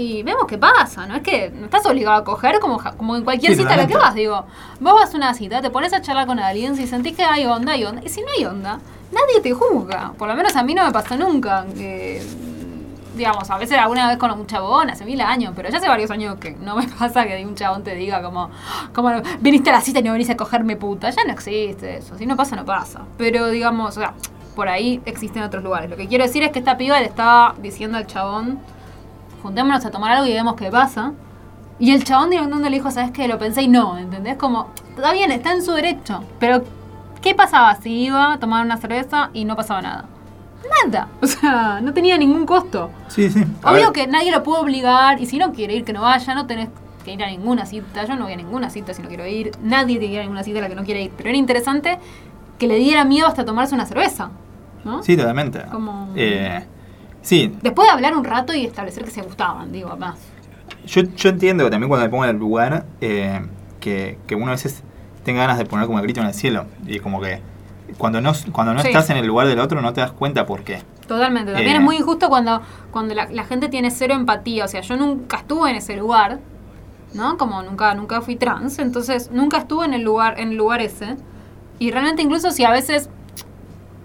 Y vemos qué pasa, ¿no? Es que no estás obligado a coger como, como en cualquier Sí, cita a la que vas, digo. Vos vas a una cita, te pones a charlar con alguien, si sentís que hay onda, hay onda. Y si no hay onda, nadie te juzga. Por lo menos a mí no me pasó nunca. que, digamos, a veces alguna vez con un chabón, hace mil años, pero ya hace varios años que no me pasa que un chabón te diga como, como viniste a la cita y no venís a cogerme puta. Ya no existe eso. Si no pasa, no pasa. Pero digamos, o sea, por ahí existen otros lugares. Lo que quiero decir es que esta piba le estaba diciendo al chabón, juntémonos a tomar algo y vemos qué pasa. Y el chabón directamente le dijo, ¿sabes qué? Lo pensé y no, ¿entendés? Como, está bien, está en su derecho. Pero, ¿qué pasaba si iba a tomar una cerveza y no pasaba nada? Nada. O sea, no tenía ningún costo. sí, sí. A Obvio ver, que nadie lo puede obligar y si no quiere ir, que no vaya, no tenés que ir a ninguna cita. Yo no voy a ninguna cita si no quiero ir. Nadie tiene que ir a ninguna cita a la que no quiere ir. Pero era interesante que le diera miedo hasta tomarse una cerveza. ¿no? Sí, totalmente. Como- Eh, sí, Después de hablar un rato y establecer que se gustaban, digo, más. yo, yo entiendo que también cuando me pongo en el lugar, eh, que, que uno a veces tenga ganas de poner como el grito en el cielo. Y como que cuando no, cuando no Sí. estás en el lugar del otro no te das cuenta por qué. Totalmente. También Eh. es muy injusto cuando, cuando la, la gente tiene cero empatía. O sea, yo nunca estuve en ese lugar, ¿no? Como nunca, nunca fui trans, entonces nunca estuve en el lugar, en el lugar ese. Y realmente incluso si a veces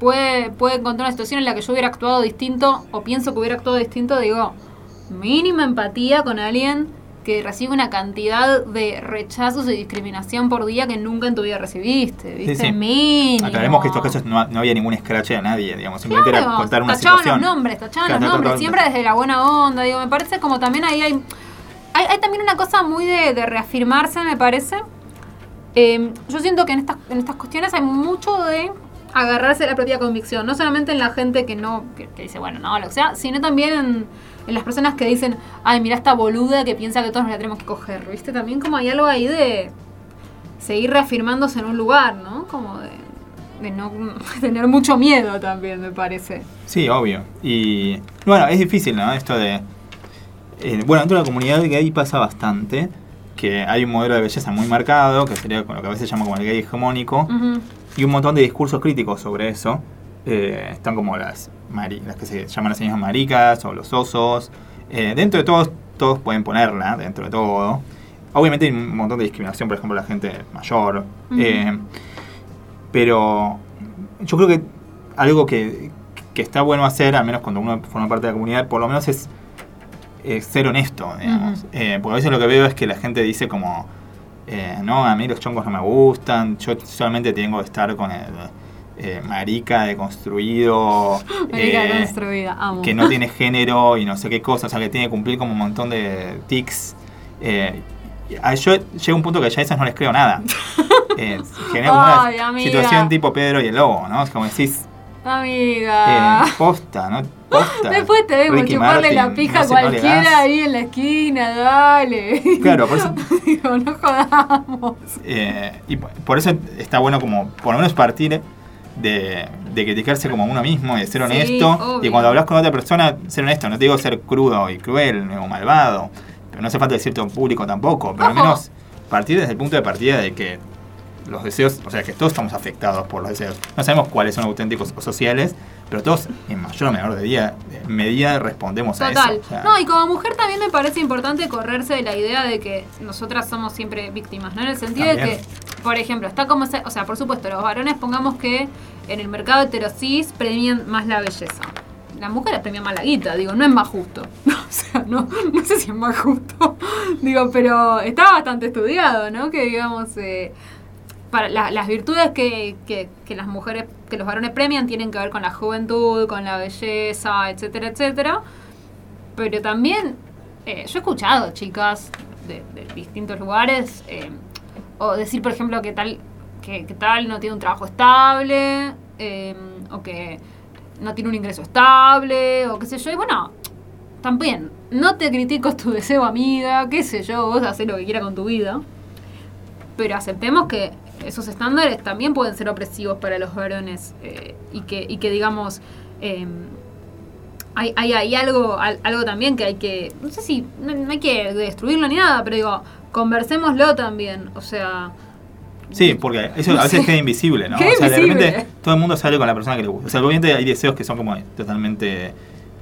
puede, puede encontrar una situación en la que yo hubiera actuado distinto o pienso que hubiera actuado distinto, digo, mínima empatía con alguien que recibe una cantidad de rechazos y discriminación por día que nunca en tu vida recibiste, ¿viste? Sí, sí. Mínimo. Aclaremos que estos casos no, no había ningún scratch de nadie, digamos, simplemente Claro, era contar una tachaban situación. los nombres, tachaban Claro, los nombres, siempre desde la buena onda, digo, me parece como también ahí hay, hay, hay también una cosa muy de, de reafirmarse, me parece. Eh, yo siento que en estas, en estas cuestiones hay mucho de agarrarse a la propia convicción, no solamente en la gente que no, que, que dice, bueno, no, lo que sea, sino también en, en las personas que dicen, ay, mira esta boluda que piensa que todos nos la tenemos que coger, ¿viste? También como hay algo ahí de seguir reafirmándose en un lugar, ¿no? Como de, de no tener mucho miedo también, me parece. Sí, obvio. Y bueno, es difícil, ¿no? Esto de... eh, bueno, dentro de la comunidad gay pasa bastante que hay un modelo de belleza muy marcado, que sería con lo que a veces se llama como el gay hegemónico, Ujú. Y un montón de discursos críticos sobre eso. Eh, están como las, las que se llaman las señoras maricas o los osos. Eh, dentro de todos, todos pueden ponerla, dentro de todo. Obviamente hay un montón de discriminación, por ejemplo, la gente mayor. Eh, pero yo creo que algo que, que está bueno hacer, al menos cuando uno forma parte de la comunidad, por lo menos es, eh, ser honesto, digamos. Porque a veces lo que veo es que la gente dice como, eh, no, a mí los chongos no me gustan, yo solamente tengo que estar con el eh, marica deconstruido, Marica eh, construida, amo. que no tiene género y no sé qué cosa, o sea, que tiene que cumplir como un montón de tics. Eh, yo llego a un punto que ya a esas no les creo nada. Eh, genera Ay, una amiga. situación tipo Pedro y el Lobo, ¿no? Es como decís, Amiga. eh, posta, ¿no? Posta. Después te vemos Ricky chuparle la pija a no cualquiera ahí en la esquina, dale. Claro, por eso, Digo, no jodamos. eh, y por eso está bueno como, por lo menos partir de, de criticarse como uno mismo y de ser honesto. Y cuando hablas con otra persona, ser honesto. No te digo ser crudo y cruel o malvado, pero no hace falta decirte a un público tampoco. Pero al menos partir desde el punto de partida de que los deseos, o sea, que todos estamos afectados por los deseos. No sabemos cuáles son auténticos o sociales, pero todos en mayor o menor medida respondemos a Total. eso. sea, No, y como mujer también me parece importante correrse de la idea de que nosotras somos siempre víctimas, ¿no? En el sentido de que, por ejemplo, está como, o sea, por supuesto, los varones pongamos que en el mercado heterosis premian más la belleza. Las mujeres premian más la guita, digo, no es más justo. o sea, no, no sé si es más justo. digo, pero está bastante estudiado, ¿no? Que digamos, eh, para la- las virtudes que, que- las mujeres, que los varones premian tienen que ver con la juventud, con la belleza, etcétera, etcétera. Pero también, eh, yo he escuchado chicas de, distintos lugares, eh, o decir, por ejemplo, que tal, que, que tal no tiene un trabajo estable, eh, o que no tiene un ingreso estable, o qué sé yo. Y bueno, también, no te critico tu deseo, amiga, qué sé yo, vos haces lo que quieras con tu vida. Pero aceptemos que esos estándares también pueden ser opresivos para los varones eh, y, que, y que digamos... eh, hay, hay, hay algo, al- algo también que hay que, no sé si, no, no hay que destruirlo ni nada, pero digo, conversémoslo también, o sea, Sí, porque eso a veces queda invisible, ¿no? O sea, de repente todo el mundo sale con la persona que le gusta. O sea, obviamente hay deseos que son como totalmente eh,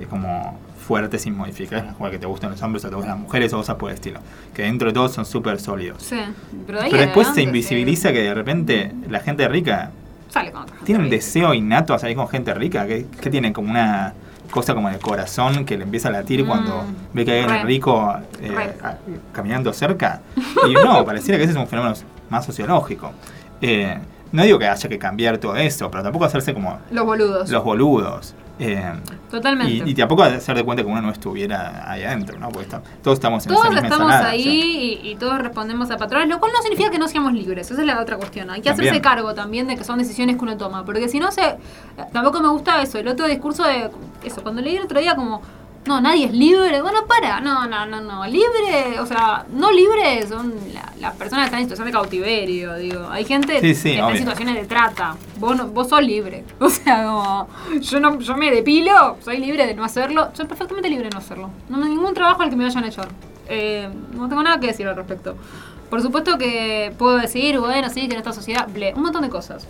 como fuertes sin modificar, como que te gustan los hombres o te gustan las mujeres o cosas por el estilo. Que dentro de todo son súper sólidos. sí, pero, después se invisibiliza que de repente la gente rica sí, sale con otra gente tiene un rica. deseo innato a salir con gente rica, que, que tiene como una cosa como de corazón que le empieza a latir Mm, cuando ve que hay alguien rico eh, a- caminando cerca. Y no, pareciera que ese es un fenómeno más sociológico. Eh, no digo que haya que cambiar todo eso, pero tampoco hacerse como Los boludos, los boludos. Eh, totalmente. y, y tampoco hacer de cuenta que uno no estuviera ahí adentro, ¿no? Porque está- todos estamos en todos esa misma estamos ensalada, ahí o sea. y, y todos respondemos a patrones, lo cual no significa que no seamos libres, esa es la otra cuestión. Hay que También. hacerse cargo también de que son decisiones que uno toma, porque si no se... Tampoco me gusta eso, el otro discurso de... Eso, cuando leí el otro día como... No, nadie es libre. Bueno, para. No, no, no, no. Libre, o sea, no libre son la- las personas que están en situación de cautiverio, digo. Hay gente Sí, sí, que está en situaciones de trata. Vos, no- vos sos libre. O sea, como... Yo, no, yo me depilo, soy libre de no hacerlo. Soy perfectamente libre de no hacerlo. No hay ningún trabajo al que me vayan a echar. Eh, no tengo nada que decir al respecto. Por supuesto que puedo decir, bueno, sí, que en esta sociedad, ble, un montón de cosas.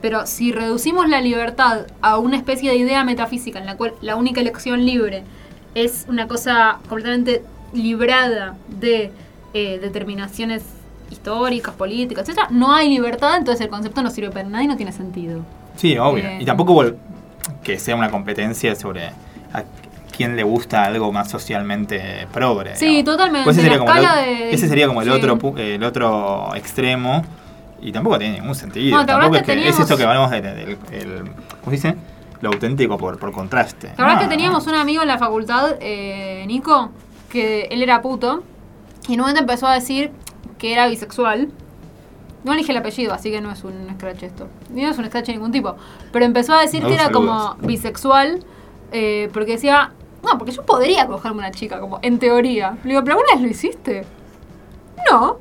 Pero si reducimos la libertad a una especie de idea metafísica en la cual la única elección libre es una cosa completamente librada de eh, determinaciones históricas, políticas, etc., no hay libertad, entonces el concepto no sirve para nada y no tiene sentido. Sí, obvio. Eh, y tampoco que sea una competencia sobre a quién le gusta algo más socialmente progre. Sí, digamos. totalmente, Pues ese, sería como el, de- ese sería como el sí. otro el otro extremo y tampoco tiene ningún sentido. No, ¿te tampoco es, que es esto que hablamos del el- ¿cómo se dice? Lo auténtico por, por contraste. La verdad es que teníamos no. un amigo en la facultad, eh, Nico, que él era puto, y en un momento empezó a decir que era bisexual. No elige el apellido, así que no es un scratch esto. Ni no es un scratch de ningún tipo. Pero empezó a decir No, que era saludos. como bisexual, eh, porque decía, no, porque yo podría cogerme una chica, como en teoría. Le digo, ¿pero alguna vez lo hiciste? No.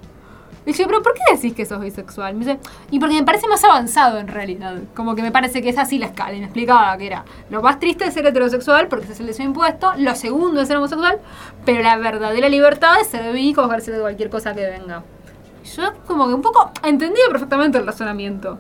Y yo, ¿pero por qué decís que sos bisexual? Me dice, y porque me parece más avanzado en realidad. Como que me parece que es así la escala. Y me explicaba que era lo más triste es ser heterosexual porque ese es el deseo impuesto. Lo segundo es ser homosexual. Pero la verdadera libertad es ser bi y cogerse de cualquier cosa que venga. Yo como que un poco entendía perfectamente el razonamiento.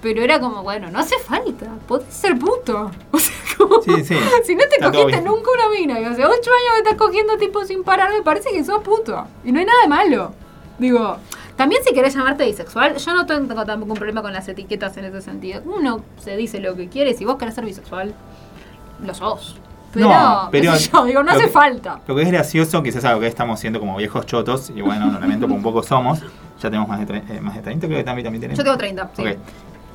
Pero era como, bueno, no hace falta. Podés ser puto. O sea, como, Sí, sí. si no te Está cogiste nunca una mina y hace ocho años que estás cogiendo tipo sin parar, me parece que sos puto. Y no hay nada de malo. Digo, también si querés llamarte bisexual, yo no tengo tampoco un problema con las etiquetas en ese sentido. Uno se dice lo que quiere, si vos querés ser bisexual, lo sos. Pero, No, pero yo, digo, no hace que- falta. Lo que es gracioso, quizás algo que estamos siendo como viejos chotos, y bueno, lo lamento, pero un poco somos. Ya tenemos más de, eh, más de 30, creo que también, también tenemos. Yo tengo 30, sí.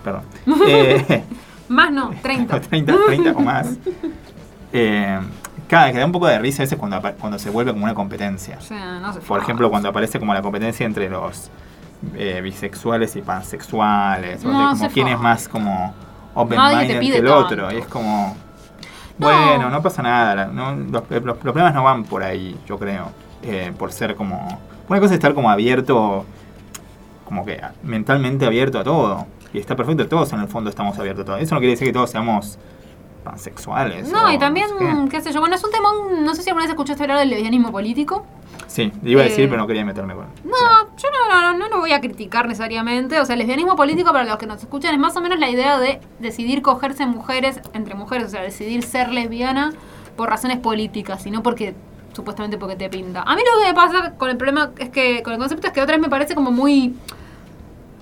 Perdón. Eh, Más no, 30. 30, 30 o más. Eh, cada que da un poco de risa a veces cuando, cuando se vuelve como una competencia. No Por ejemplo, cuando aparece como la competencia entre los eh, bisexuales y pansexuales. No como quién es más como open Nadie te minded pide que el tanto. otro. Y es como. No. Bueno, no pasa nada. la- no- los, los- los problemas no van por ahí, yo creo. eh, por ser como. Una cosa es estar como abierto. Como que mentalmente abierto a todo. Y está perfecto, todos en el fondo estamos abiertos a todo. Eso no quiere decir que todos seamos pansexuales. No, o y también, sé qué. qué sé yo, bueno, es un tema, no sé si alguna vez escuchaste hablar del lesbianismo político. Sí, iba a decir, Eh, pero no quería meterme con. No, yo no, no, no, no lo voy a criticar necesariamente. O sea, el lesbianismo político, para los que nos escuchan, es más o menos la idea de decidir cogerse mujeres entre mujeres. O sea, decidir ser lesbiana por razones políticas y no porque supuestamente porque te pinta. A mí lo que me pasa con el problema es que, con el concepto es que otra vez me parece como muy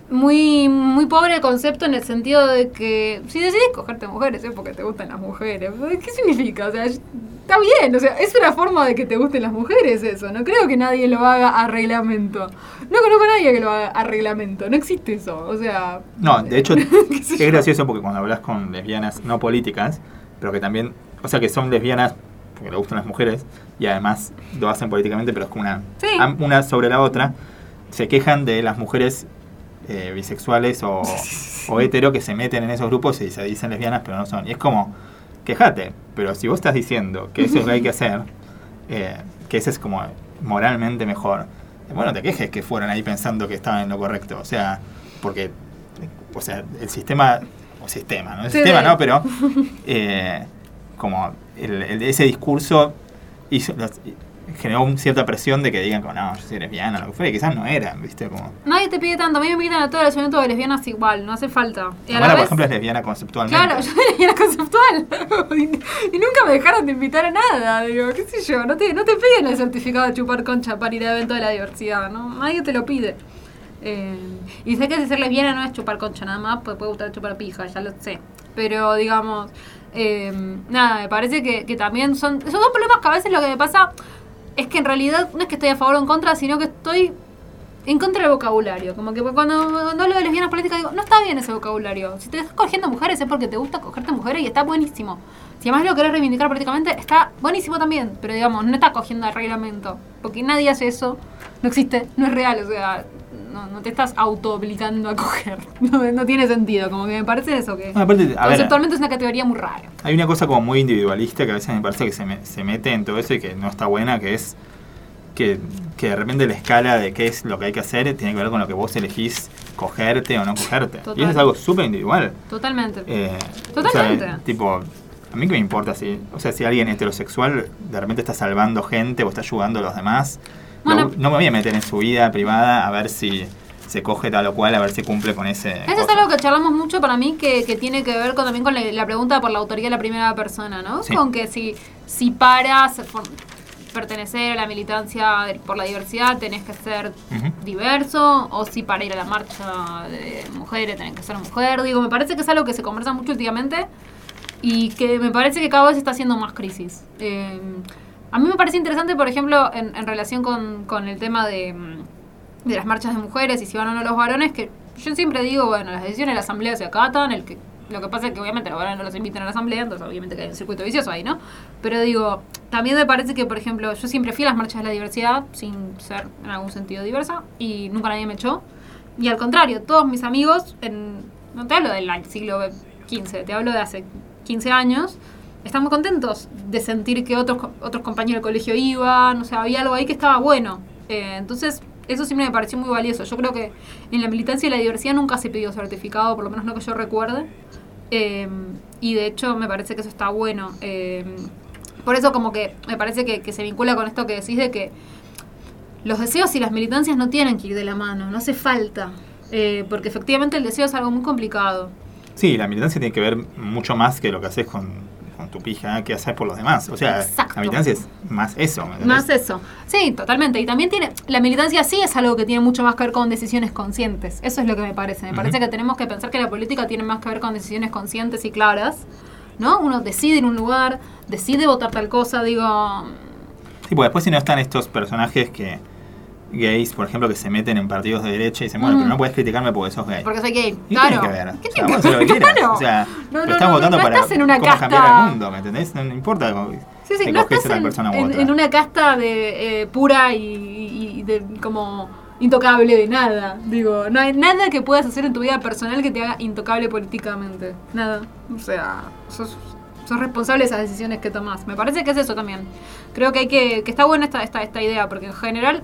muy muy pobre el concepto en el sentido de que si decidís cogerte mujeres es porque te gustan las mujeres. ¿Qué significa? O sea, está bien, o sea, es una forma de que te gusten las mujeres eso. No creo que nadie lo haga a reglamento. No conozco a nadie que lo haga a reglamento. No existe eso. O sea, No, de hecho, es gracioso porque cuando hablas con lesbianas no políticas, pero que también, o sea, que son lesbianas porque le gustan las mujeres y además lo hacen políticamente, pero es como una, Sí. una sobre la otra, se quejan de las mujeres eh, bisexuales o, o hetero que se meten en esos grupos y se dicen lesbianas, pero no son. Y es como, quejate, pero si vos estás diciendo que eso es lo que hay que hacer, eh, que ese es como moralmente mejor, bueno, te quejes que fueran ahí pensando que estaban en lo correcto. O sea, porque, o sea, el sistema, o sistema, ¿no? El Sí, sistema. ¿no? Pero, eh, como el- el- ese discurso hizo, los- generó cierta presión de que digan, como, no, yo soy lesbiana, lo que fuera, y quizás no eran, ¿viste? Como, nadie te pide tanto. A mí me invitan a todo el evento de lesbianas igual. No hace falta. Y a la Tamara, por vez- ejemplo, es lesbiana conceptualmente. Claro, yo soy lesbiana conceptual. y, y nunca me dejaron de invitar a nada. Digo, qué sé yo, no te, no te piden el certificado de chupar concha para ir al evento de la diversidad, ¿no? Nadie te lo pide. Eh, y sé que si ser lesbiana no es chupar concha nada más, pues puede gustar chupar pija, ya lo sé. Pero digamos, eh, nada, me parece que, que también son, son dos problemas que a veces lo que me pasa es que en realidad no es que estoy a favor o en contra, sino que estoy en contra del vocabulario. Como que cuando, hablo de lesbianas políticas digo, no está bien ese vocabulario. Si te estás cogiendo mujeres es porque te gusta cogerte mujeres y está buenísimo. Si además lo querés reivindicar políticamente, está buenísimo también. Pero digamos, no está cogiendo el reglamento. Porque nadie hace eso. No existe, no es real. O sea, no, no te estás auto obligando a coger. No, no tiene sentido. Como que me parece eso que No, aparte, a ver, conceptualmente es una categoría muy rara. hay una cosa como muy individualista que a veces me parece que se, me- se mete en todo eso y que no está buena, que es que, que de repente la escala de qué es lo que hay que hacer tiene que ver con lo que vos elegís cogerte o no cogerte. Total. Y eso es algo súper individual. Totalmente. Eh, Totalmente. o sea, tipo, a mí que me importa si, o sea, si alguien heterosexual de repente está salvando gente o está ayudando a los demás, Bueno. no me voy a meter en su vida privada a ver si se coge tal o cual, a ver si cumple con ese. Eso es algo que charlamos mucho para mí, que, que tiene que ver con, también con la, la pregunta por la autoría de la primera persona, ¿no? Sí. Con que si, si paras, pertenecer a la militancia por la diversidad tenés que ser diverso, o si para ir a la marcha de mujeres tenés que ser mujer. Digo, me parece que es algo que se conversa mucho últimamente y que me parece que cada vez está haciendo más crisis. Eh, a mí me parece interesante, por ejemplo, en, en relación con, con el tema de, mm, de las marchas de mujeres y si van o no los varones, que yo siempre digo, bueno, las decisiones de la asamblea se acatan, el que lo que pasa es que obviamente los varones no los invitan a la asamblea, entonces obviamente que hay un circuito vicioso ahí, ¿no? Pero digo, también me parece que, por ejemplo, yo siempre fui a las marchas de la diversidad sin ser en algún sentido diversa y nunca nadie me echó. Y al contrario, todos mis amigos, en, no te hablo del siglo XV, te hablo de hace 15 años, están muy contentos de sentir que otros, otros compañeros del colegio iban, o sea, había algo ahí que estaba bueno. Eh, entonces, eso siempre me pareció muy valioso. Yo creo que en la militancia y la diversidad nunca se pidió certificado, por lo menos no que yo recuerde. Eh, y de hecho me parece que eso está bueno. Eh, por eso como que me parece que, se vincula con esto que decís de que los deseos y las militancias no tienen que ir de la mano, no hace falta. Porque efectivamente el deseo es algo muy complicado. Sí, la militancia tiene que ver mucho más que lo que haces con tu pija, que haces por los demás. O sea, Exacto. la militancia es más eso. Más eso. Sí, totalmente. Y también tiene. La militancia sí es algo que tiene mucho más que ver con decisiones conscientes. Eso es lo que me parece. Me parece que tenemos que pensar que la política tiene más que ver con decisiones conscientes y claras. ¿No? Uno decide en un lugar, decide votar tal cosa, digo. Sí, porque después si no están estos personajes que gays, por ejemplo, que se meten en partidos de derecha y dicen, bueno, Mm. pero no puedes criticarme porque sos gay. Porque soy gay. ¿Y claro. qué tiene que ver? ¿Qué O sea, que lo ver? Claro. O sea, No, no, estás no, votando no para estás en una cómo casta- cambiar el mundo, ¿me entendés? No, importa cómo- Sí, sí, no estás en, persona en- en una casta de eh, pura y- y de como intocable de nada. Digo, no hay nada que puedas hacer en tu vida personal que te haga intocable políticamente. Nada. O sea, sos, sos responsable de esas decisiones que tomás. Me parece que es eso también. Creo que hay que, que está buena esta, esta, esta idea, porque en general,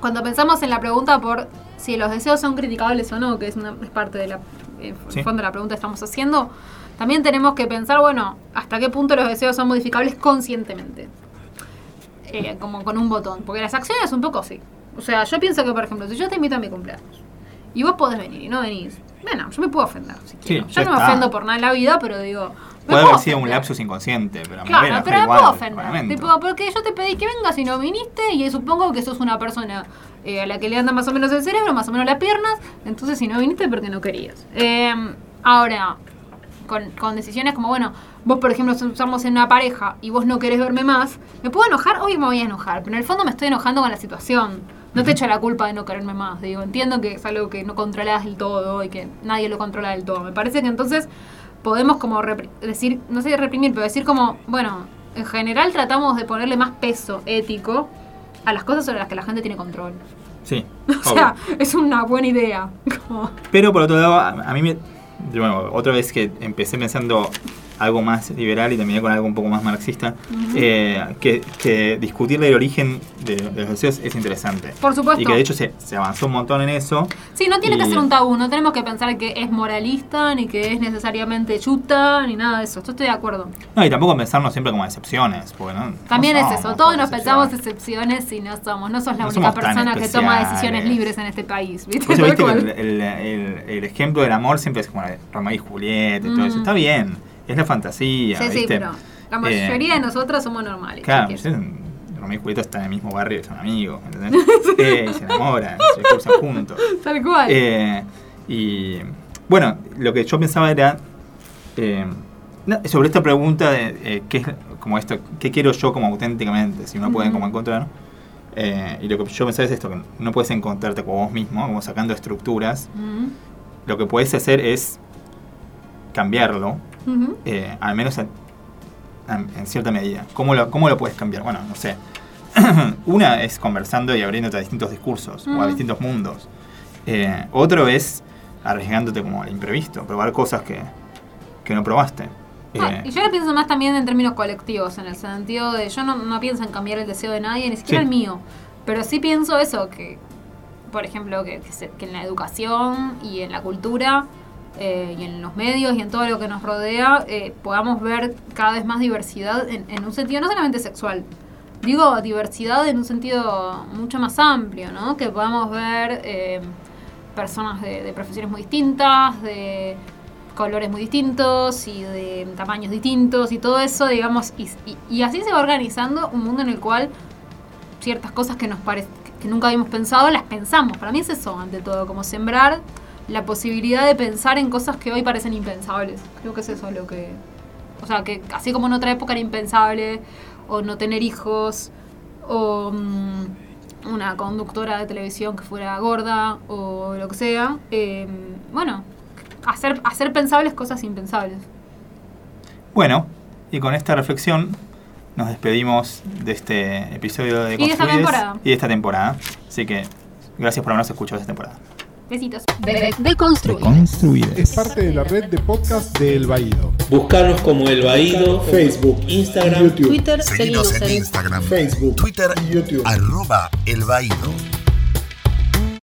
cuando pensamos en la pregunta por si los deseos son criticables o no, que es, una, es parte de la eh, Sí. fondo de la pregunta que estamos haciendo, también tenemos que pensar, bueno, hasta qué punto los deseos son modificables conscientemente. Eh, como con un botón. Porque las acciones un poco sí. O sea, yo pienso que, por ejemplo, si yo te invito a mi cumpleaños y vos podés venir y no venís, bueno, yo me puedo ofender si quiero. Sí, yo no me ofendo por nada en la vida, pero digo. Me Puede haber sido un lapsus inconsciente, pero me Claro, enojar pero me igual, puedo ofender. Tipo, porque yo te pedí que vengas y no viniste, y supongo que sos una persona eh, a la que le anda más o menos el cerebro, más o menos las piernas, entonces si no viniste porque no querías. Eh, ahora, con, con decisiones como, bueno, vos por ejemplo somos en una pareja y vos no querés verme más, ¿me puedo enojar? Hoy me voy a enojar, pero en el fondo me estoy enojando con la situación. No te echo la culpa de no quererme más, digo, entiendo que es algo que no controlás del todo y que nadie lo controla del todo. Me parece que entonces podemos como decir, no sé reprimir, pero decir como, bueno, en general tratamos de ponerle más peso ético a las cosas sobre las que la gente tiene control. Sí, O sea, es una buena idea. Pero por otro lado, a, a mí me. de nuevo, otra vez que empecé pensando algo más liberal y terminé con algo un poco más marxista, eh, que, que discutir el origen de, de los deseos es interesante. Por supuesto. Y que de hecho se, se avanzó un montón en eso. Sí, no tiene que Y- ser un tabú, no tenemos que pensar que es moralista, ni que es necesariamente chuta, ni nada de eso. Yo estoy de acuerdo. No, y tampoco pensarnos siempre como excepciones. Porque no, También no es eso, todos nos pensamos excepciones y no somos. No sos la No única persona que toma decisiones libres en este país. ¿viste? Eso Tal viste que el, el- el- el ejemplo del amor siempre es como Romeo y Julieta y todo eso. Mm. Está bien, es la fantasía. Sí, sí, pero la Eh, mayoría de nosotros somos normales. Claro, Romeo y Julieta están en el mismo barrio y son amigos, ¿entendés? Eh, se enamoran, se cruzan juntos. Tal cual. Eh, y bueno, lo que yo pensaba era eh, no, sobre esta pregunta de qué es como esto, qué quiero yo como auténticamente, si uno puede Ujú. como encontrar. Y lo que yo pensaba es esto, que no puedes encontrarte con vos mismo, como sacando estructuras. Lo que puedes hacer es cambiarlo, eh, al menos en, en- en cierta medida. ¿Cómo lo, ¿Cómo lo puedes cambiar? Bueno, no sé. Una es conversando y abriéndote a distintos discursos o a distintos mundos. Eh, otro es arriesgándote como al imprevisto, probar cosas que, que no probaste. Ah, Eh, y yo lo pienso más también en términos colectivos, en el sentido de yo no, no pienso en cambiar el deseo de nadie, ni siquiera Sí. el mío, pero sí pienso eso, que por ejemplo, que, que se- que en la educación y en la cultura eh, y en los medios y en todo lo que nos rodea eh, podamos ver cada vez más diversidad en, en un sentido no solamente sexual, digo diversidad en un sentido mucho más amplio, ¿no? Que podamos ver eh, personas de, de profesiones muy distintas, de colores muy distintos y de tamaños distintos y todo eso, digamos, y, y- y así se va organizando un mundo en el cual ciertas cosas que nos parece que nunca habíamos pensado, las pensamos. Para mí es eso, ante todo, como sembrar la posibilidad de pensar en cosas que hoy parecen impensables. Creo que es eso lo que... O sea, que así como en otra época era impensable, o no tener hijos, o mm, una conductora de televisión que fuera gorda, o lo que sea, eh, bueno, hacer, hacer pensables cosas impensables. Bueno, y con esta reflexión nos despedimos de este episodio de Y de esta temporada. y de esta temporada. Así que gracias por habernos escuchado esta temporada. Besitos. Deconstruides. Es parte de la red de podcast de El Baído. Buscarnos como El Baído, Facebook, Instagram, YouTube, Twitter, Seguinos en Instagram, Facebook, Twitter, y YouTube. arroba El Baído.